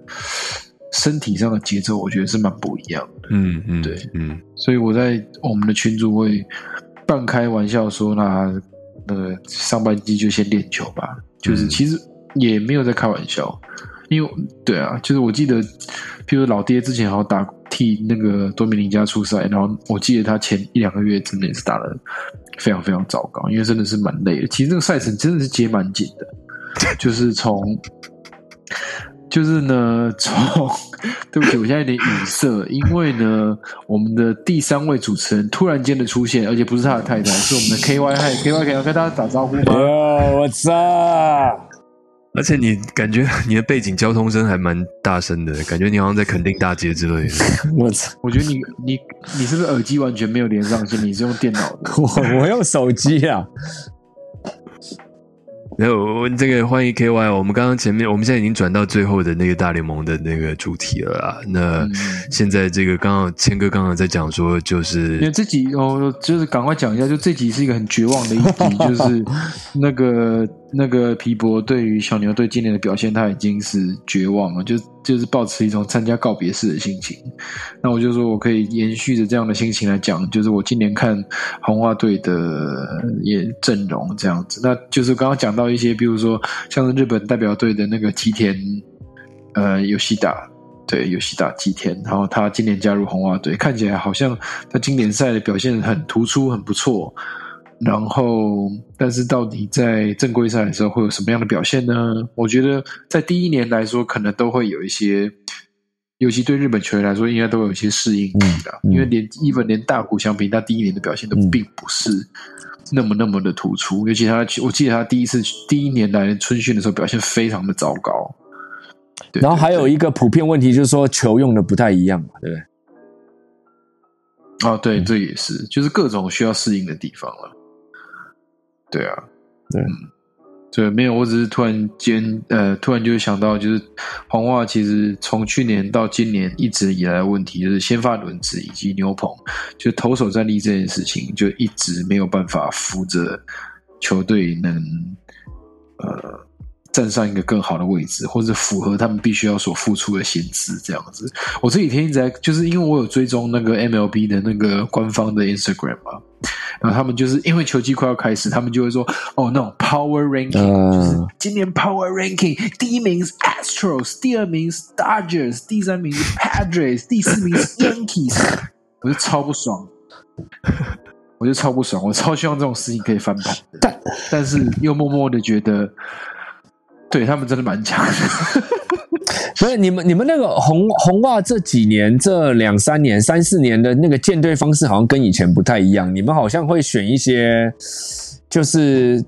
身体上的节奏，我觉得是蛮不一样的。嗯嗯，对，嗯，所以我在我们的群组会半开玩笑说，那那个上半季就先练球吧，就是其实也没有在开玩笑，因为对啊，就是我记得，譬如老爹之前好像打。替那个多米尼加出赛，然后我记得他前一两个月真的也是打的非常非常糟糕，因为真的是蛮累的。其实这个赛程真的是接蛮紧的，就是从。就是呢，从对不起，我现在有点语塞，因为呢，我们的第三位主持人突然间的出现，而且不是他的太太，是我们的 K Y，嗨，K Y，可以跟大家打招呼吗？我操！而且你感觉你的背景交通声还蛮大声的，感觉你好像在垦丁大街之类的。我操！我觉得你你你是不是耳机完全没有连上线？你是用电脑的？我我用手机啊。然后这个欢迎 KY，我们刚刚前面我们现在已经转到最后的那个大联盟的那个主题了啦。那现在这个刚刚谦哥刚刚在讲说，就是因为这集哦，就是赶快讲一下，就这集是一个很绝望的一集，就是那个。那个皮博对于小牛队今年的表现，他已经是绝望了，就就是抱持一种参加告别式的心情。那我就说我可以延续着这样的心情来讲，就是我今年看红袜队的也阵容这样子。那就是刚刚讲到一些，比如说像日本代表队的那个吉田，呃，游戏打对游戏打吉田，然后他今年加入红袜队，看起来好像他经典赛的表现很突出，很不错。然后，但是到底在正规赛的时候会有什么样的表现呢？我觉得在第一年来说，可能都会有一些，尤其对日本球员来说，应该都有一些适应期的。因为连一本连大谷相比，他第一年的表现都并不是那么那么的突出。尤其他，我记得他第一次第一年来春训的时候，表现非常的糟糕。然后还有一个普遍问题，就是说球用的不太一样嘛，对不对？哦，对，这也是，就是各种需要适应的地方了。对啊，对，对，没有，我只是突然间，呃，突然就想到，就是黄袜其实从去年到今年一直以来的问题，就是先发轮子以及牛棚，就投手战力这件事情，就一直没有办法扶着球队能，呃。站上一个更好的位置，或者符合他们必须要所付出的薪资，这样子。我这几天一直在，就是因为我有追踪那个 MLB 的那个官方的 Instagram 嘛，然后他们就是因为球季快要开始，他们就会说，哦，那种 Power Ranking，就是今年 Power Ranking 第一名是 Astros，第二名是 Dodgers，第三名是 Padres，第四名是 Yankees，我就超不爽，我就超不爽，我超希望这种事情可以翻盘，但但是又默默的觉得。对他们真的蛮强，所以你们你们那个红红袜这几年这两三年三四年的那个建队方式好像跟以前不太一样，你们好像会选一些就是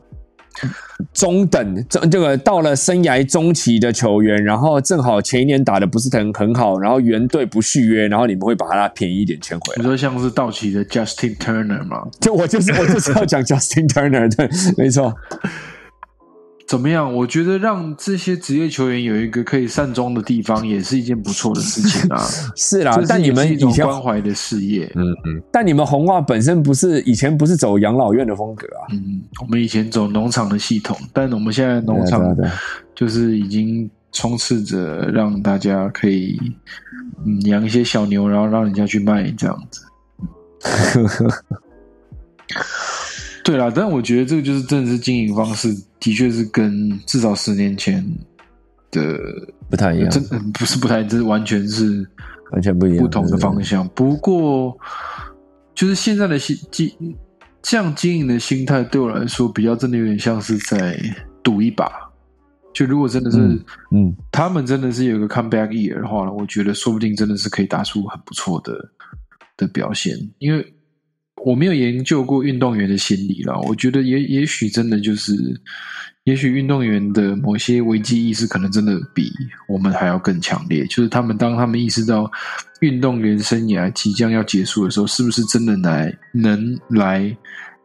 中等这这个到了生涯中期的球员，然后正好前一年打的不是很很好，然后原队不续约，然后你们会把他便宜一点签回来。你说像是道奇的 Justin Turner 吗？就我就是我就是要讲 Justin Turner，对，没错。怎么样？我觉得让这些职业球员有一个可以善终的地方，也是一件不错的事情啊。是啦，但你们以前关怀的事业，嗯嗯。但你们红袜本身不是以前不是走养老院的风格啊？嗯，我们以前走农场的系统，但我们现在农场就是已经充斥着让大家可以嗯养一些小牛，然后让人家去卖这样子。对啦，但我觉得这个就是真的是经营方式，的确是跟至少十年前的不太一样。真不是不太，这是完全是完全不一样不同的方向。不过，就是现在的心经这样经营的心态，对我来说比较真的有点像是在赌一把。就如果真的是，嗯，他们真的是有个 comeback year 的话呢，我觉得说不定真的是可以打出很不错的的表现，因为。我没有研究过运动员的心理了，我觉得也也许真的就是，也许运动员的某些危机意识可能真的比我们还要更强烈。就是他们当他们意识到运动员生涯即将要结束的时候，是不是真的来能来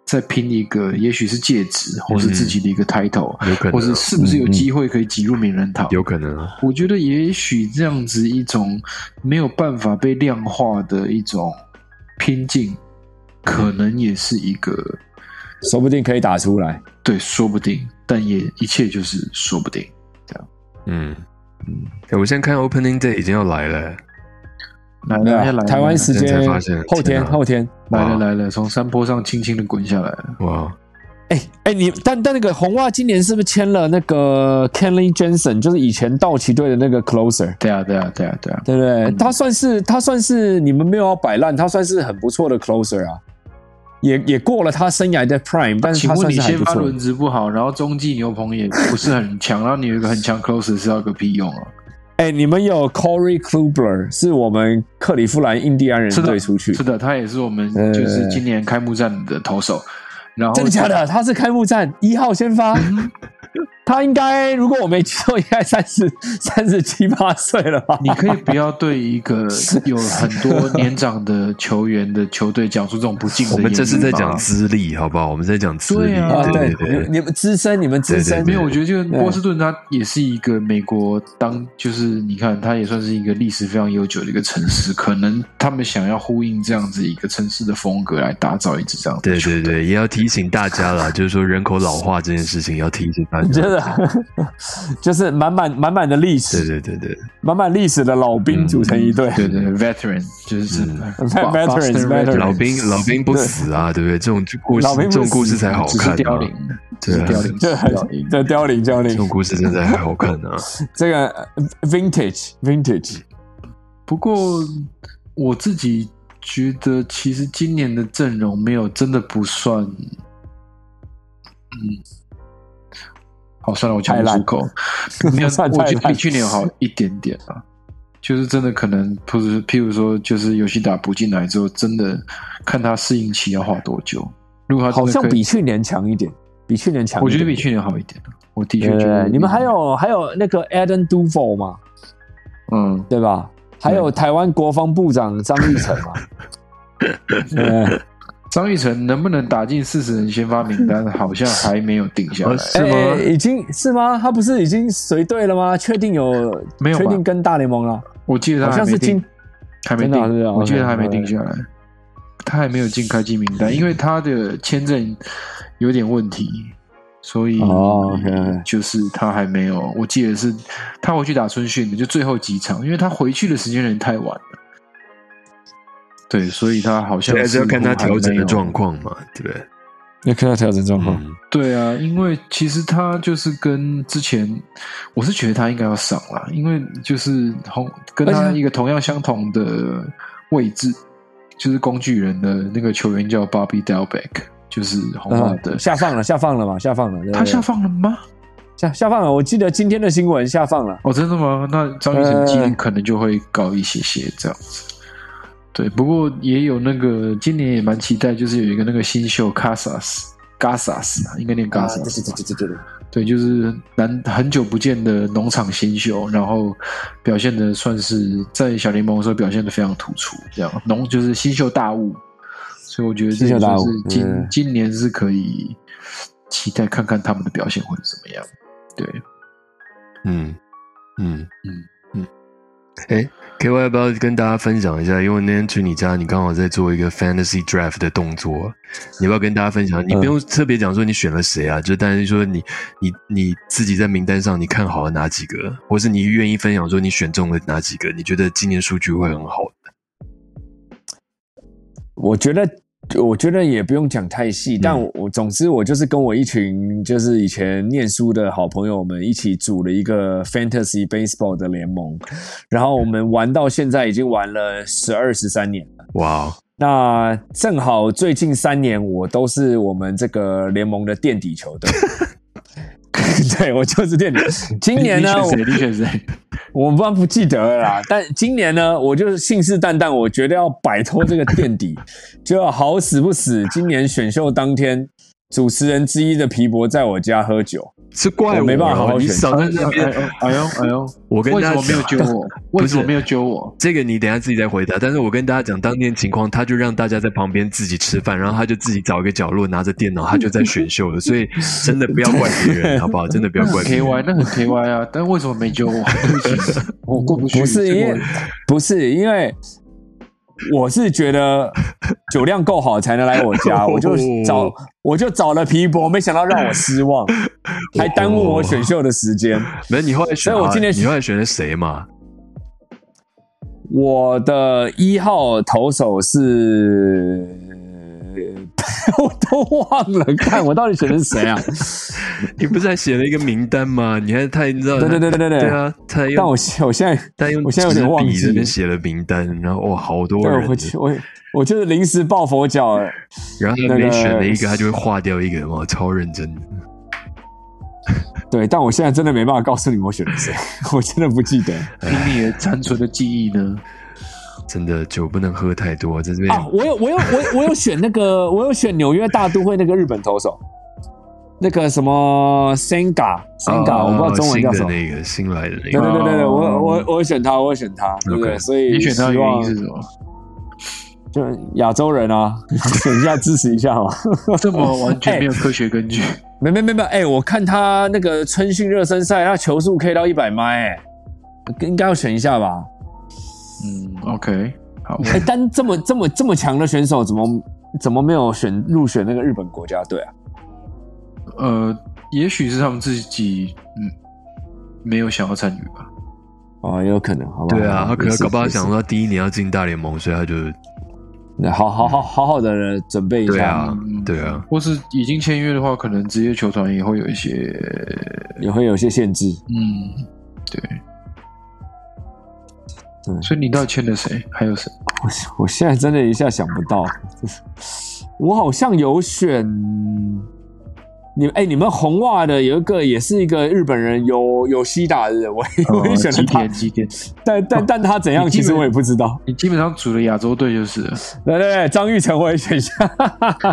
再拼一个，也许是戒指，或是自己的一个 title，有可能，或者是不是有机会可以挤入名人堂？有可能。我觉得也许这样子一种没有办法被量化的一种拼劲。可能也是一个，说不定可以打出来。对，说不定，但也一切就是说不定。这样，嗯嗯。我现在看 Opening Day 已经要来了，来了，来台湾时间后天，后天来了来了，从山坡上轻轻的滚下来了。哇！哎哎，你但但那个红袜今年是不是签了那个 Kenley Jensen，就是以前道奇队的那个 closer？对啊，对啊，对啊，对啊，对不对？他算是他算是你们没有要摆烂，他算是很不错的 closer 啊。也也过了他生涯的 prime，但是他算是还不错。轮值不好，然后中继牛棚也不是很强，然后你有一个很强 closer 是要个屁用啊？哎，你们有 Corey Kluber 是我们克利夫兰印第安人队出去，是的，他也是我们就是今年开幕战的投手。然后真的假的？他是开幕战一号先发。他应该，如果我没记错，应该 三十三十七八岁了吧？你可以不要对一个 有很多年长的球员的球队讲出这种不敬的。我们这是在讲资历，好不好？我们在讲资历。对对对，你们资深，你们资深。没有，我觉得就波士顿，它也是一个美国当，就是你看，它也算是一个历史非常悠久的一个城市。可能他们想要呼应这样子一个城市的风格，来打造一支这样。对对对，也要提醒大家了，就是说人口老化这件事情要提醒大家。就是满满满满的历史，对对对对，满满历史的老兵组成一队，对对，veteran 就是 veteran，老兵老兵不死啊，对。不对？这种故事，这种故事才好看，凋零，对凋零，这 凋零。凋零，这种故事真的还好看啊。这个 vintage vintage，不过我自己觉得，其实今年的阵容没有真的不算，嗯。好，算了，我讲不出口。没有，我觉得比去年好一点点啊。就是真的可能，不是，譬如说，就是游戏打不进来之后，真的看他适应期要花多久。如果他好像比去年强一点，比去年强，我觉得比去年好一点。我的确觉得。你们还有还有那个 Adam Duval 吗？嗯，对吧？还有台湾国防部长张玉成嘛？对。张玉成能不能打进四十人先发名单？好像还没有定下来，是吗？已经是吗？他不是已经随队了吗？确定有没有？确定跟大联盟了？我记得他好像是进，还没定。我记得他还没定下来，他还没有进开机名单，因为他的签证有点问题，所以就是他还没有。我记得是他回去打春训的，就最后几场，因为他回去的时间有点太晚了。对，所以他好像还是要看他调整的状况嘛，对不对？要看他调整状况。对啊，因为其实他就是跟之前，我是觉得他应该要上啦，因为就是同跟他一个同样相同的位置，就是工具人的那个球员叫 Bobby Delbeck，就是红袜的下放了，下放了嘛，下放了。他下放了吗？下下放了，我记得今天的新闻下放了。哦，真的吗？那张雨晨今天可能就会高一些些这样子。对，不过也有那个今年也蛮期待，就是有一个那个新秀 Casas，Casas 啊，应该念 Casas，对对对对对，对，就是难很久不见的农场新秀，然后表现的算是在小联盟的时候表现的非常突出，这样农就是新秀大物，所以我觉得这就是今今年是可以期待看看他们的表现会怎么样，对，嗯嗯嗯。嗯，哎。K Y 要不要跟大家分享一下？因为那天去你家，你刚好在做一个 Fantasy Draft 的动作，你要不要跟大家分享？你不用特别讲说你选了谁啊，就但是说你你你自己在名单上你看好了哪几个，或是你愿意分享说你选中了哪几个？你觉得今年数据会很好的？我觉得。我觉得也不用讲太细，但我总之我就是跟我一群就是以前念书的好朋友们一起组了一个 Fantasy Baseball 的联盟，然后我们玩到现在已经玩了十二十三年了。哇！那正好最近三年我都是我们这个联盟的垫底球队。对，我就是垫底。今年呢？你选谁？我不不记得了啦，但今年呢，我就是信誓旦旦，我觉得要摆脱这个垫底，就要好死不死。今年选秀当天，主持人之一的皮博在我家喝酒。是怪我没办法好好选，哎呦哎呦，我跟他为什么没有揪我？为什么没有揪我？这个你等下自己再回答。但是我跟大家讲当天情况，他就让大家在旁边自己吃饭，然后他就自己找一个角落拿着电脑，他就在选秀了。所以真的不要怪别人，好不好？真的不要怪别人。K Y 那很 K Y 啊，但为什么没揪我？对不起，我过不去。不是因为，不是因为。我是觉得酒量够好才能来我家，我就找我就找了皮博，没想到让我失望，还耽误我选秀的时间。没，你后来选，所以我今天你后来选的谁嘛？我的一号投手是 我都忘了，看我到底选的是谁啊？你不是还写了一个名单吗？你还太你知道？对对对对对对啊！他但我我现在他用我现在有点忘记这边写了名单，然后哇，好多对人，我我我就是临时抱佛脚了。然后他每选了一个，他就会划掉一个，哇，超认真。对，但我现在真的没办法告诉你我选了谁，我真的不记得。凭你的残存的记忆呢？真的酒不能喝太多，在这边啊，我有我有我我有选那个，我有选纽约大都会那个日本投手，那个什么 Senga Senga，、我不知道中文叫什么。新的那个新来的那对个，对对对对，哦我我我选他，我选他，对不对？OK 所以你选他的原因是什么？就亚洲人啊，选一下支持一下嘛。这么完全 没有科学根据。没没没没，哎、我看他那个春训热身赛，他球速可以到一百迈，哎，应该要选一下吧？嗯，OK，好，哎、但这么这么这么强的选手，怎么怎么没有选入选那个日本国家队啊？呃，也许是他们自己嗯没有想要参与吧。哦，也有可能，好吧？对啊，他可能搞不好想说他第一年要进大联盟，所以他就那好好好好好的准备一下。对啊嗯，对啊，或是已经签约的话，可能职业球团也会有一些，也会有一些限制。嗯，对。对所以你到底签了谁？还有谁？我我现在真的一下想不到，我好像有选你哎、你们红袜的有一个也是一个日本人，有有西打的人，我也 我也选了他几点？，几点？但但但他怎样，其实我也不知道。你基本上组了亚洲队就是了。对对对，张玉成我也选下，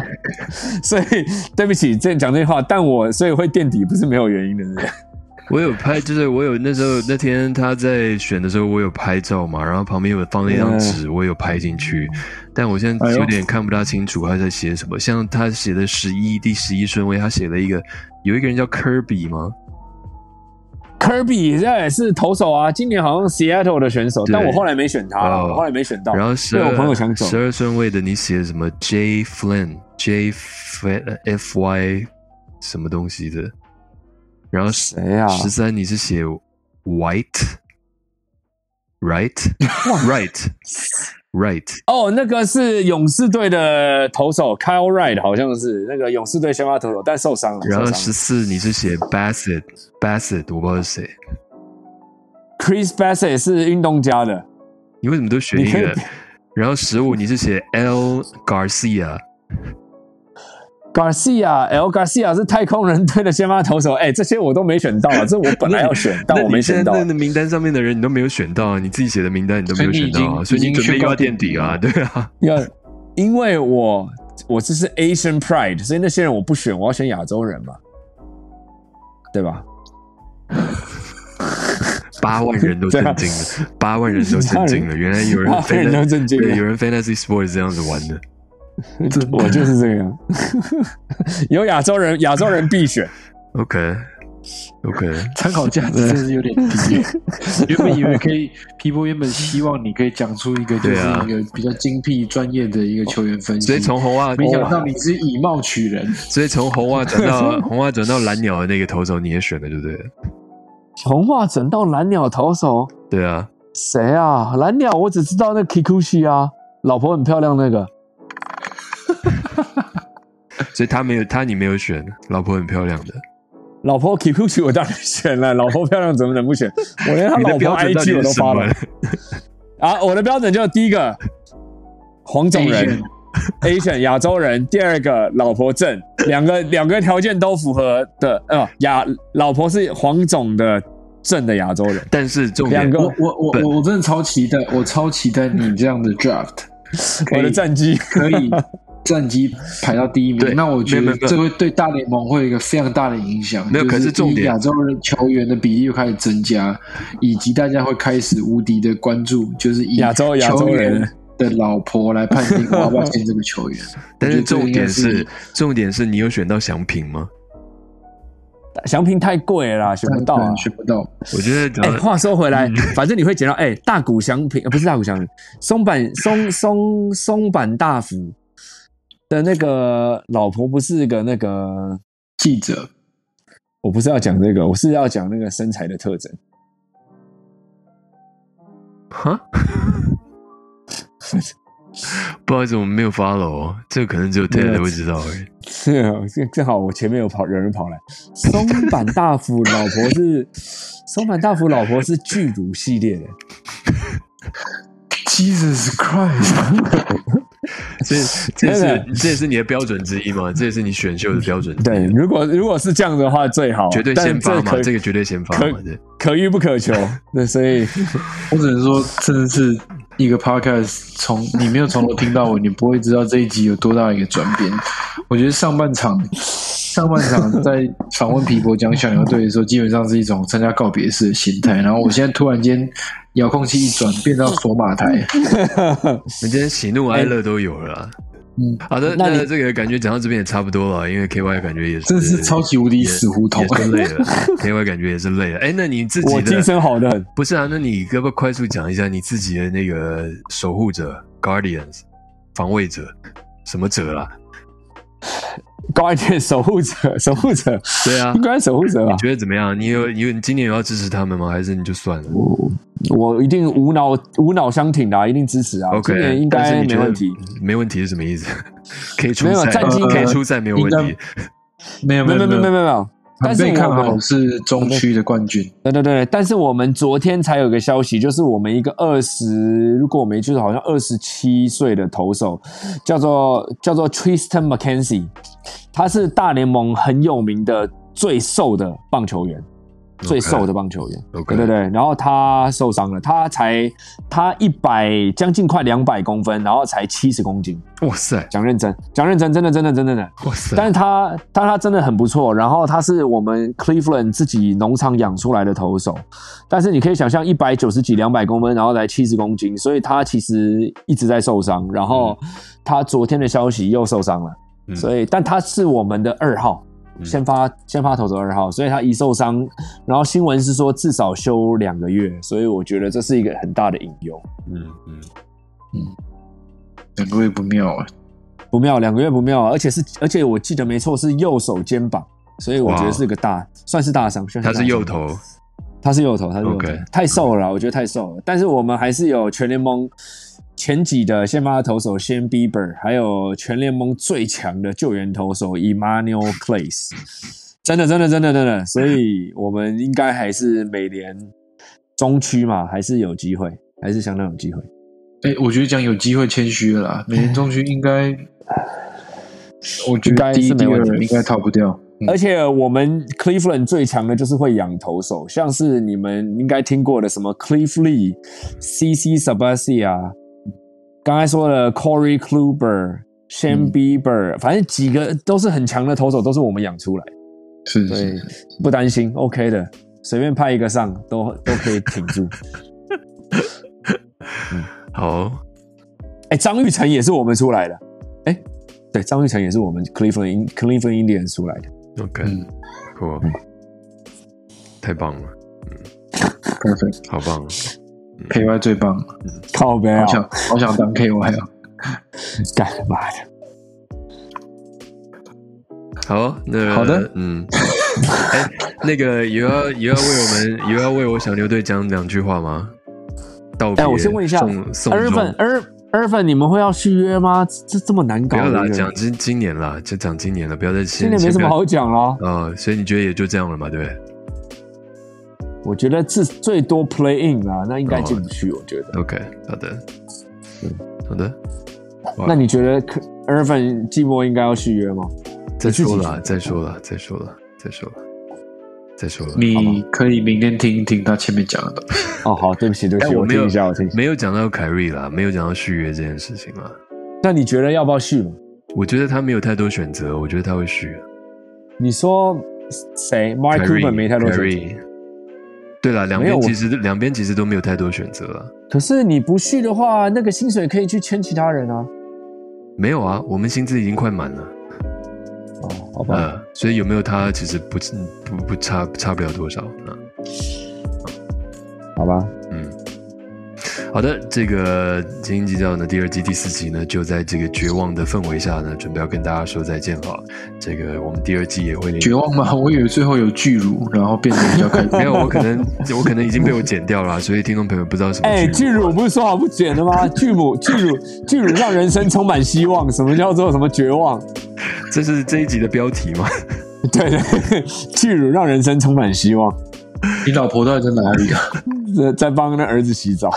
所以对不起，这讲这话，但我所以会垫底不是没有原因的，是？我有拍，就是我有那时候那天他在选的时候，我有拍照嘛，然后旁边有放了一张纸，我有拍进去，但我现在有点看不大清楚他在写什么。像他写的十一第十一顺位，他写了一个有一个人叫科比吗？科比这也是投手啊，今年好像 Seattle 的选手，但我后来没选他，哦我后来没选到。然后十被我朋友二抢走十二顺位的你写什么 J Flynn J F F Y 什么东西的？然后十谁啊十三你是写 White Right Right Right 哦，那个是勇士队的投手 Kyle Wright，好像是那个勇士队先发投手，但受伤了。然后十四你是写 Bassett Bassett 我不知道是谁，Chris Bassett 是运动家的，你为什么都选一个？然后十五你是写 L Garcia Garcia L Garcia 是太空人队的先发投手，哎，这些我都没选到啊，这我本来要选，但我没选到那那名单上面的人你都没有选到啊，你自己写的名单你都没有选到啊，所所以你准备又要垫底啊，对啊。要，因为我我这是 Asian Pride，所以那些人我不选，我要选亚洲人嘛，对吧？八万人都震惊了，八万人都震惊了。原来有人 八万人都震惊了对，有人 Fantasy Sports 这样子玩的。我就是这样，有亚洲人，亚洲人必选。OK，OK，参考价值真是有点低。原本以为可以，皮波原本希望你可以讲出一个就是一个比较精辟专业的一个球员分析，所以从红袜，没想到你是以貌取人。所以从红袜转到红袜转到蓝鸟的那个投手你也选了，对不对？红袜转到蓝鸟投手，对啊，谁啊？蓝鸟我只知道那 Kikuchi 啊，老婆很漂亮那个。所以他没有他你没有选，老婆很漂亮的。老婆 Kikuchi 我当然选了，老婆漂亮怎么能不选？我连他老婆 IG 我都发了？啊！我的标准就第一个黄种人 Asian 亚洲人，第二个老婆正，两个两个条件都符合的，呃，亚老婆是黄种的正的亚洲人，但是重点两个我我我我我真的超期待，我超期待你这样的 draft，我的战绩可以战绩排到第一名。那我觉得这会对大联盟会有一个非常大的影响。没有就可是重点亚洲人球员的比例又开始增加，以及大家会开始无敌的关注，就是以亚洲亚洲球人员的老婆来判定我要不要签这个球员。但是重点是是重点是你有选到祥平吗？祥平太贵了啦，选不到啊。选不到。我觉得哎、话说回来，嗯反正你会捡到哎、大谷祥平，呃，不是大谷祥平，松坂松松松坂大辅的那个老婆不是个那个，记者我不是要讲这个，我是要讲那个身材的特征。哈，不好意思，我们没有 follow，这个可能只有 Ted 会知道而已。是啊，正正好我前面有跑，有人跑来。松坂大辅老婆是 松坂大辅老婆是巨乳系列的。Jesus Christ！这 这也是这也是你的标准之一吗？这也是你选秀的标准之一。对，如果如果是这样的话，最好绝对先发嘛，这这个绝对先发可嘛，对。可遇不可求。对，所以 我只能说，真的是一个 podcast，从你没有从头听到尾，你不会知道这一集有多大一个转变。我觉得上半场，上半场在访问皮博讲小牛队的时候，基本上是一种参加告别式的心态。然后我现在突然间遥控器一转，变到索马台。你今天喜怒哀乐都有了啦。嗯，好的，那这个感觉讲到这边也差不多了，因为 KY 感觉也是真的是超级无敌死胡同也是累了，KY 感觉也是累了。哎，那你自己的我精神好的很。不是啊？那你要不要快速讲一下你自己的那个守护者 Guardians 防卫者什么者啦？高一点守护者，守护者，对啊应，该守护者吧你？觉得怎么样？你有你有你今年有要支持他们吗？还是你就算了我我一定无脑无脑相挺的啊，一定支持啊。？OK，今年应该没问题。。没问题是什么意思？可以出没有赛，战绩可以呃出赛没有问题。没有没有没有没有没有。但是我们被看好是中区的冠军。对对对，但是我们昨天才有个消息，就是我们一个二十，如果我没记错，好像二十七岁的投手，叫做叫做 Tristan McKenzie，他是大联盟很有名的最瘦的棒球员。最瘦的棒球员。对对对，然后他受伤了，他才他一百将近快两百公分，然后才七十公斤，哇塞，讲认真，讲认真，真的真的真的。真的，哇塞！但是他，但他真的很不错。然后他是我们 Cleveland 自己农场养出来的投手，但是你可以想象，一百九十几、两百公分，然后才七十公斤，所以他其实一直在受伤。然后他昨天的消息又受伤了，嗯。所以但他是我们的二号。嗯先发先发投手二号，所以他一受伤，然后新闻是说至少休两个月，所以我觉得这是一个很大的隐忧。嗯嗯嗯，两个月不妙啊！不妙，两个月不妙，而且是而且我记得没错是右手肩膀，所以我觉得是个大算是大伤。算大伤他是右，投，他是右投，他是右投太瘦了啦，我觉得太瘦了。但是我们还是有全联盟前几的先发投手 Shane Bieber，还有全联盟最强的救援投手 Emmanuel Clays，真的真的真的真的，所以我们应该还是每年中区嘛，还是有机会，还是相当有机会。哎，我觉得讲有机会谦虚了啦。美联中区应该，我觉得第一、第二应该逃不掉。嗯而且我们 Cleveland 最强的就是会养投手，像是你们应该听过的什么 Cliff Lee、CC Sabathia，刚才说了 Corey Kluber、Shane 嗯。Bieber，、反正几个都是很强的投手，都是我们养出来，所以是。是，不担心，OK 的，随便派一个上都都可以挺住。好，哎，张玉成也是我们出来的，哎，对，张玉成也是我们 Cleveland Cleveland Indians 出来的。OK，嗯。酷，太棒了，，perfect。好棒！KY 最棒了，靠背啊好，想好想当 KY 啊！干妈的！好，那好的嗯，哎，那个有要有要为我们有要为我小牛队讲两句话吗？道别，哎，我先问一下送送终二粉二二粉，你们会要续约吗？这这么难搞不要啦，讲今今年啦，就讲今年了，不要再今年没什么好讲了。啊、所以你觉得也就这样了嘛，对不对我觉得至最多 play in 啊，那应该进不去。我觉得。？OK，好的，嗯好的，那你觉得二粉季末应该要续约吗？再说了，再说了，再说了，再说了，再说了。你可以明天听一听他前面讲的东西。哦，好，对不起，对不起，哎我没有我听一下，我听一下。没有讲到凯瑞啦，没有讲到续约这件事情啦。那你觉得要不要续嘛？我觉得他没有太多选择，我觉得他会续。你说谁瑞 Cuban 没太多选择，对了，两边其实两边其实都没有太多选择了。可是你不续的话，那个薪水可以去签其他人啊。没有啊，我们薪资已经快满了，哦，好吧，呃，所以有没有他其实不不不差差不了多少啊。好吧，嗯，好的，这个《精英计较》呢第二季第四集呢，就在这个绝望的氛围下呢，准备要跟大家说再见了。这个我们第二季也会绝望吗？我以为最后有巨乳，然后变得比较开心。没有，我可能我可能已经被我剪掉了，所以听众朋友不知道什么。哎，巨乳不是说好不剪的吗？巨母巨乳巨乳让人生充满希望。什么叫做什么绝望？这是这一集的标题吗？对对，巨乳让人生充满希望。你老婆到底在哪里啊？在在帮那儿子洗澡。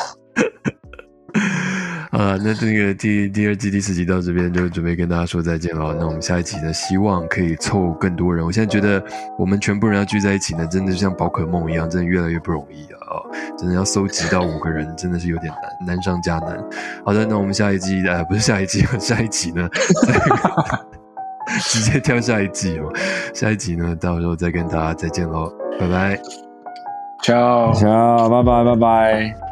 啊，那这个第第二季第四集到这边就准备跟大家说再见了。那我们下一集呢，希望可以凑更多人。我现在觉得我们全部人要聚在一起呢，真的像宝可梦一样，真的越来越不容易了啊！真的要搜集到五个人，真的是有点难，难上加难。好的，那我们下一季呃，不是下一季，下一集呢？直接跳下一季哦。下一集呢，到时候再跟大家再见喽，拜拜。ciao ciao，拜拜拜拜。